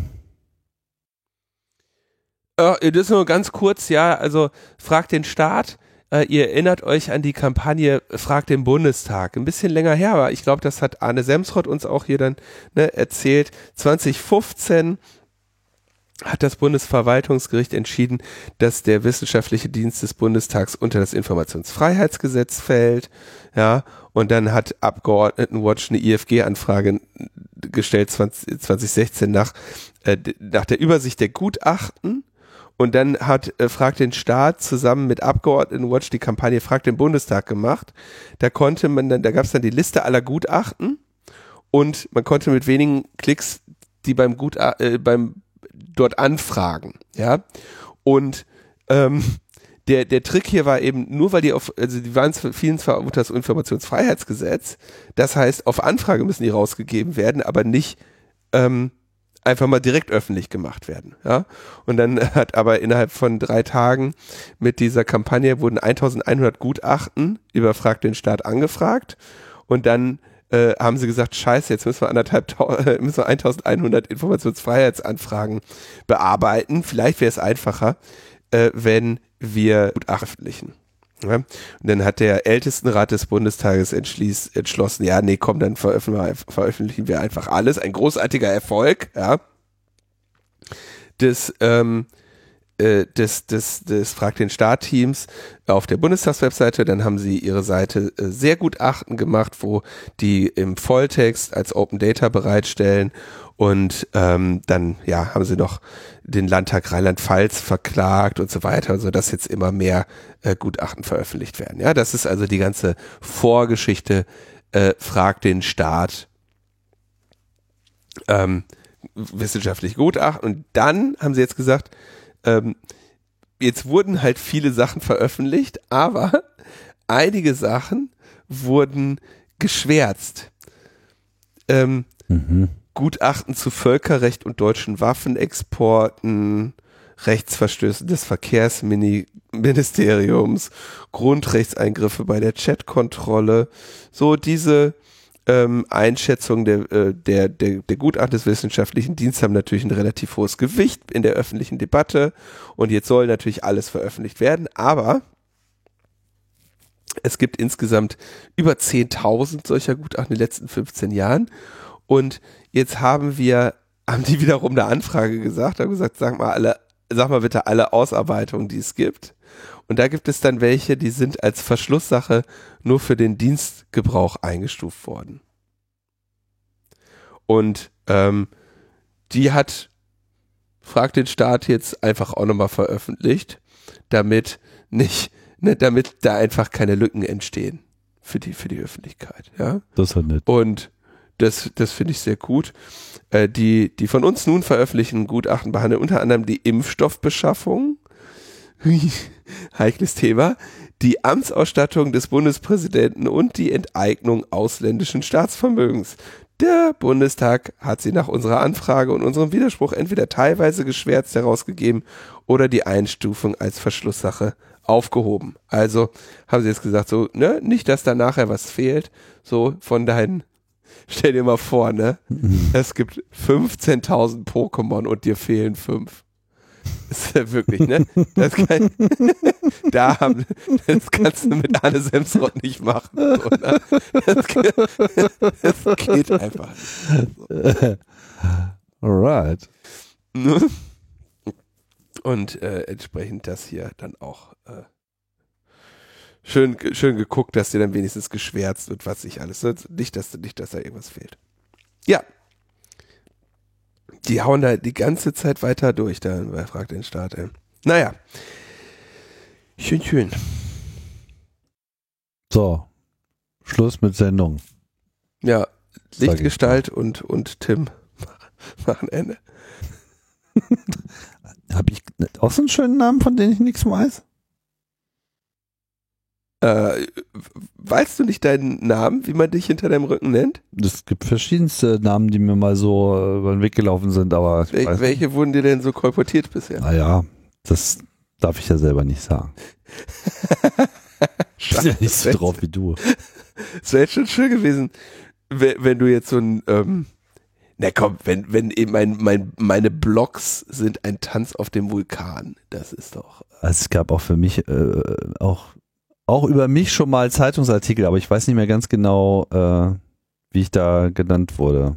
Äh, das nur ganz kurz, ja, also fragt den Staat. Äh, ihr erinnert euch an die Kampagne Fragt den Bundestag. Ein bisschen länger her, aber ich glaube, das hat Arne Semsrott uns auch hier dann ne, erzählt. 2015 hat das Bundesverwaltungsgericht entschieden, dass der wissenschaftliche Dienst des Bundestags unter das Informationsfreiheitsgesetz fällt. Ja, und dann hat Abgeordnetenwatch eine IFG-Anfrage gestellt 20, 2016 nach, äh, nach der Übersicht der Gutachten. Und dann hat äh, Frag den Staat zusammen mit Abgeordnetenwatch die Kampagne Frag den Bundestag gemacht. Da konnte man dann, da gab es dann die Liste aller Gutachten und man konnte mit wenigen Klicks die beim Gutachten, äh, beim dort anfragen, ja. Und ähm, der, der Trick hier war eben, nur weil die auf, also die waren vielen zwar unter das Informationsfreiheitsgesetz, das heißt, auf Anfrage müssen die rausgegeben werden, aber nicht ähm, einfach mal direkt öffentlich gemacht werden. Ja? Und dann hat aber innerhalb von drei Tagen mit dieser Kampagne wurden 1100 Gutachten über Frag den Staat angefragt und dann äh, haben sie gesagt, scheiße, jetzt müssen wir anderthalb, äh, müssen wir 1100 Informationsfreiheitsanfragen bearbeiten. Vielleicht wäre es einfacher, äh, wenn wir Gutachten veröffentlichen. Ja? Und dann hat der Ältestenrat des Bundestages entschlossen, ja, nee, komm, dann veröffentlichen wir, veröffentlichen wir einfach alles. Ein großartiger Erfolg, ja. des, ähm, äh, des, des, des Frag den Staat-Teams auf der Bundestagswebseite. Dann haben sie ihre Seite äh, sehr Gutachten gemacht, wo die im Volltext als Open Data bereitstellen. Und ähm, dann ja, haben sie noch den Landtag Rheinland-Pfalz verklagt und so weiter, sodass jetzt immer mehr äh, Gutachten veröffentlicht werden. Ja, das ist also die ganze Vorgeschichte äh, Frag den Staat ähm, wissenschaftlich Gutachten. Und dann haben sie jetzt gesagt, ähm, jetzt wurden halt viele Sachen veröffentlicht, aber einige Sachen wurden geschwärzt. Ähm, Mhm. Gutachten zu Völkerrecht und deutschen Waffenexporten, Rechtsverstößen des Verkehrsministeriums, Grundrechtseingriffe bei der Chatkontrolle, so diese ähm, Einschätzungen der, äh, der, der, der Gutachten des wissenschaftlichen Dienstes haben natürlich ein relativ hohes Gewicht in der öffentlichen Debatte. Und jetzt soll natürlich alles veröffentlicht werden, aber es gibt insgesamt über 10.000 solcher Gutachten in den letzten 15 Jahren. Und jetzt haben wir, haben die wiederum eine Anfrage gesagt, haben gesagt, sag mal alle, sag mal bitte alle Ausarbeitungen, die es gibt. Und da gibt es dann welche, die sind als Verschlusssache nur für den Dienstgebrauch eingestuft worden. Und ähm, die hat, fragt den Staat jetzt einfach auch nochmal veröffentlicht, damit nicht, ne, damit da einfach keine Lücken entstehen für die, für die Öffentlichkeit, ja. Das ist halt nett. Und das, das finde ich sehr gut. Äh, die, die von uns nun veröffentlichten Gutachten behandeln unter anderem die Impfstoffbeschaffung. Heikles Thema. Die Amtsausstattung des Bundespräsidenten und die Enteignung ausländischen Staatsvermögens. Der Bundestag hat sie nach unserer Anfrage und unserem Widerspruch entweder teilweise geschwärzt herausgegeben oder die Einstufung als Verschlusssache aufgehoben. Also haben sie jetzt gesagt, so, ne, nicht, dass da nachher was fehlt, so von deinen Stell dir mal vor, ne? Es gibt 15.000 Pokémon und dir fehlen fünf. Das ist ja wirklich, ne? Das, kann, da haben, das kannst du mit Anne Semsrott nicht machen. So, ne? das, das geht einfach nicht. Alright. Ne? Und äh, entsprechend das hier dann auch äh, schön, schön geguckt, dass dir dann wenigstens geschwärzt wird, was ich alles. Nicht, dass, nicht, dass da irgendwas fehlt. Ja. Die hauen da die ganze Zeit weiter durch, da fragt den Staat, ey. Naja. Schön, schön. So. Schluss mit Sendung. Ja, Lichtgestalt und, und Tim machen Ende. Habe ich auch so einen schönen Namen, von dem ich nichts weiß? Äh, weißt du nicht deinen Namen, wie man dich hinter deinem Rücken nennt? Es gibt verschiedenste Namen, die mir mal so äh, über den Weg gelaufen sind, aber Wel welche wurden dir denn so kolportiert bisher? Naja, das darf ich ja selber nicht sagen. Ich bin ja nicht so drauf wie du. Es wäre jetzt schon schön gewesen, wenn, wenn du jetzt so ein, ähm, na komm, wenn, wenn eben mein, mein, meine Blogs sind ein Tanz auf dem Vulkan. Das ist doch. Also es gab auch für mich äh, auch auch über mich schon mal Zeitungsartikel, aber ich weiß nicht mehr ganz genau, äh, wie ich da genannt wurde.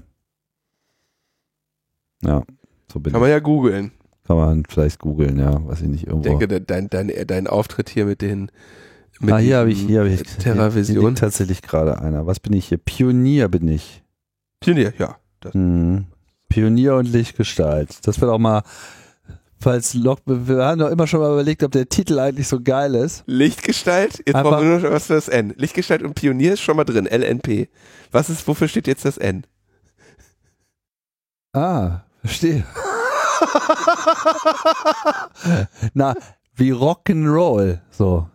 Ja, so bin Kann man ja googeln. ich. Kann man vielleicht googeln, ja, weiß ich nicht Ich irgendwo. denke, de- dein, dein, dein Auftritt hier mit den mit ah, hier habe ich, hier habe ich, Terravision. hier tatsächlich gerade einer. Was bin ich hier? Pionier bin ich. Pionier, ja. Das, Hm. Pionier und Lichtgestalt. Das wird auch mal, falls Log, wir haben doch immer schon mal überlegt, ob der Titel eigentlich so geil ist. Lichtgestalt, jetzt Aber- brauchen wir nur noch was für das N. Lichtgestalt und Pionier ist schon mal drin, LNP. Was ist, wofür steht jetzt das N? Ah, verstehe. Na, wie Rock'n'Roll, so.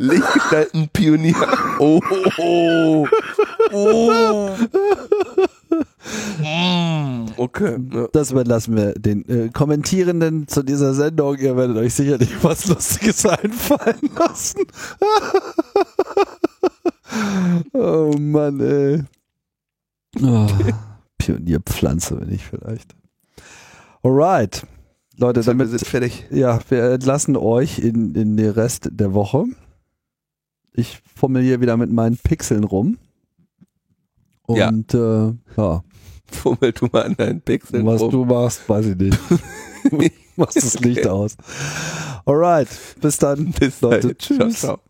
Lichtgestalten Pionier. Oh, oh, oh. Okay. Das überlassen wir den äh, Kommentierenden zu dieser Sendung. Ihr werdet euch sicherlich was Lustiges einfallen lassen. oh Mann, ey. Oh, Pionierpflanze bin ich vielleicht. Alright. Leute, So, wir damit sind fertig. Ja, wir entlassen euch in, in den Rest der Woche. Ich formuliere wieder mit meinen Pixeln rum. Und ja, äh, ja Fummel du mal an deinen Pixeln Was rum. du machst, weiß ich nicht. Machst das Licht aus. Alright, bis dann. Bis Leute. Tschüss. Ciao, ciao.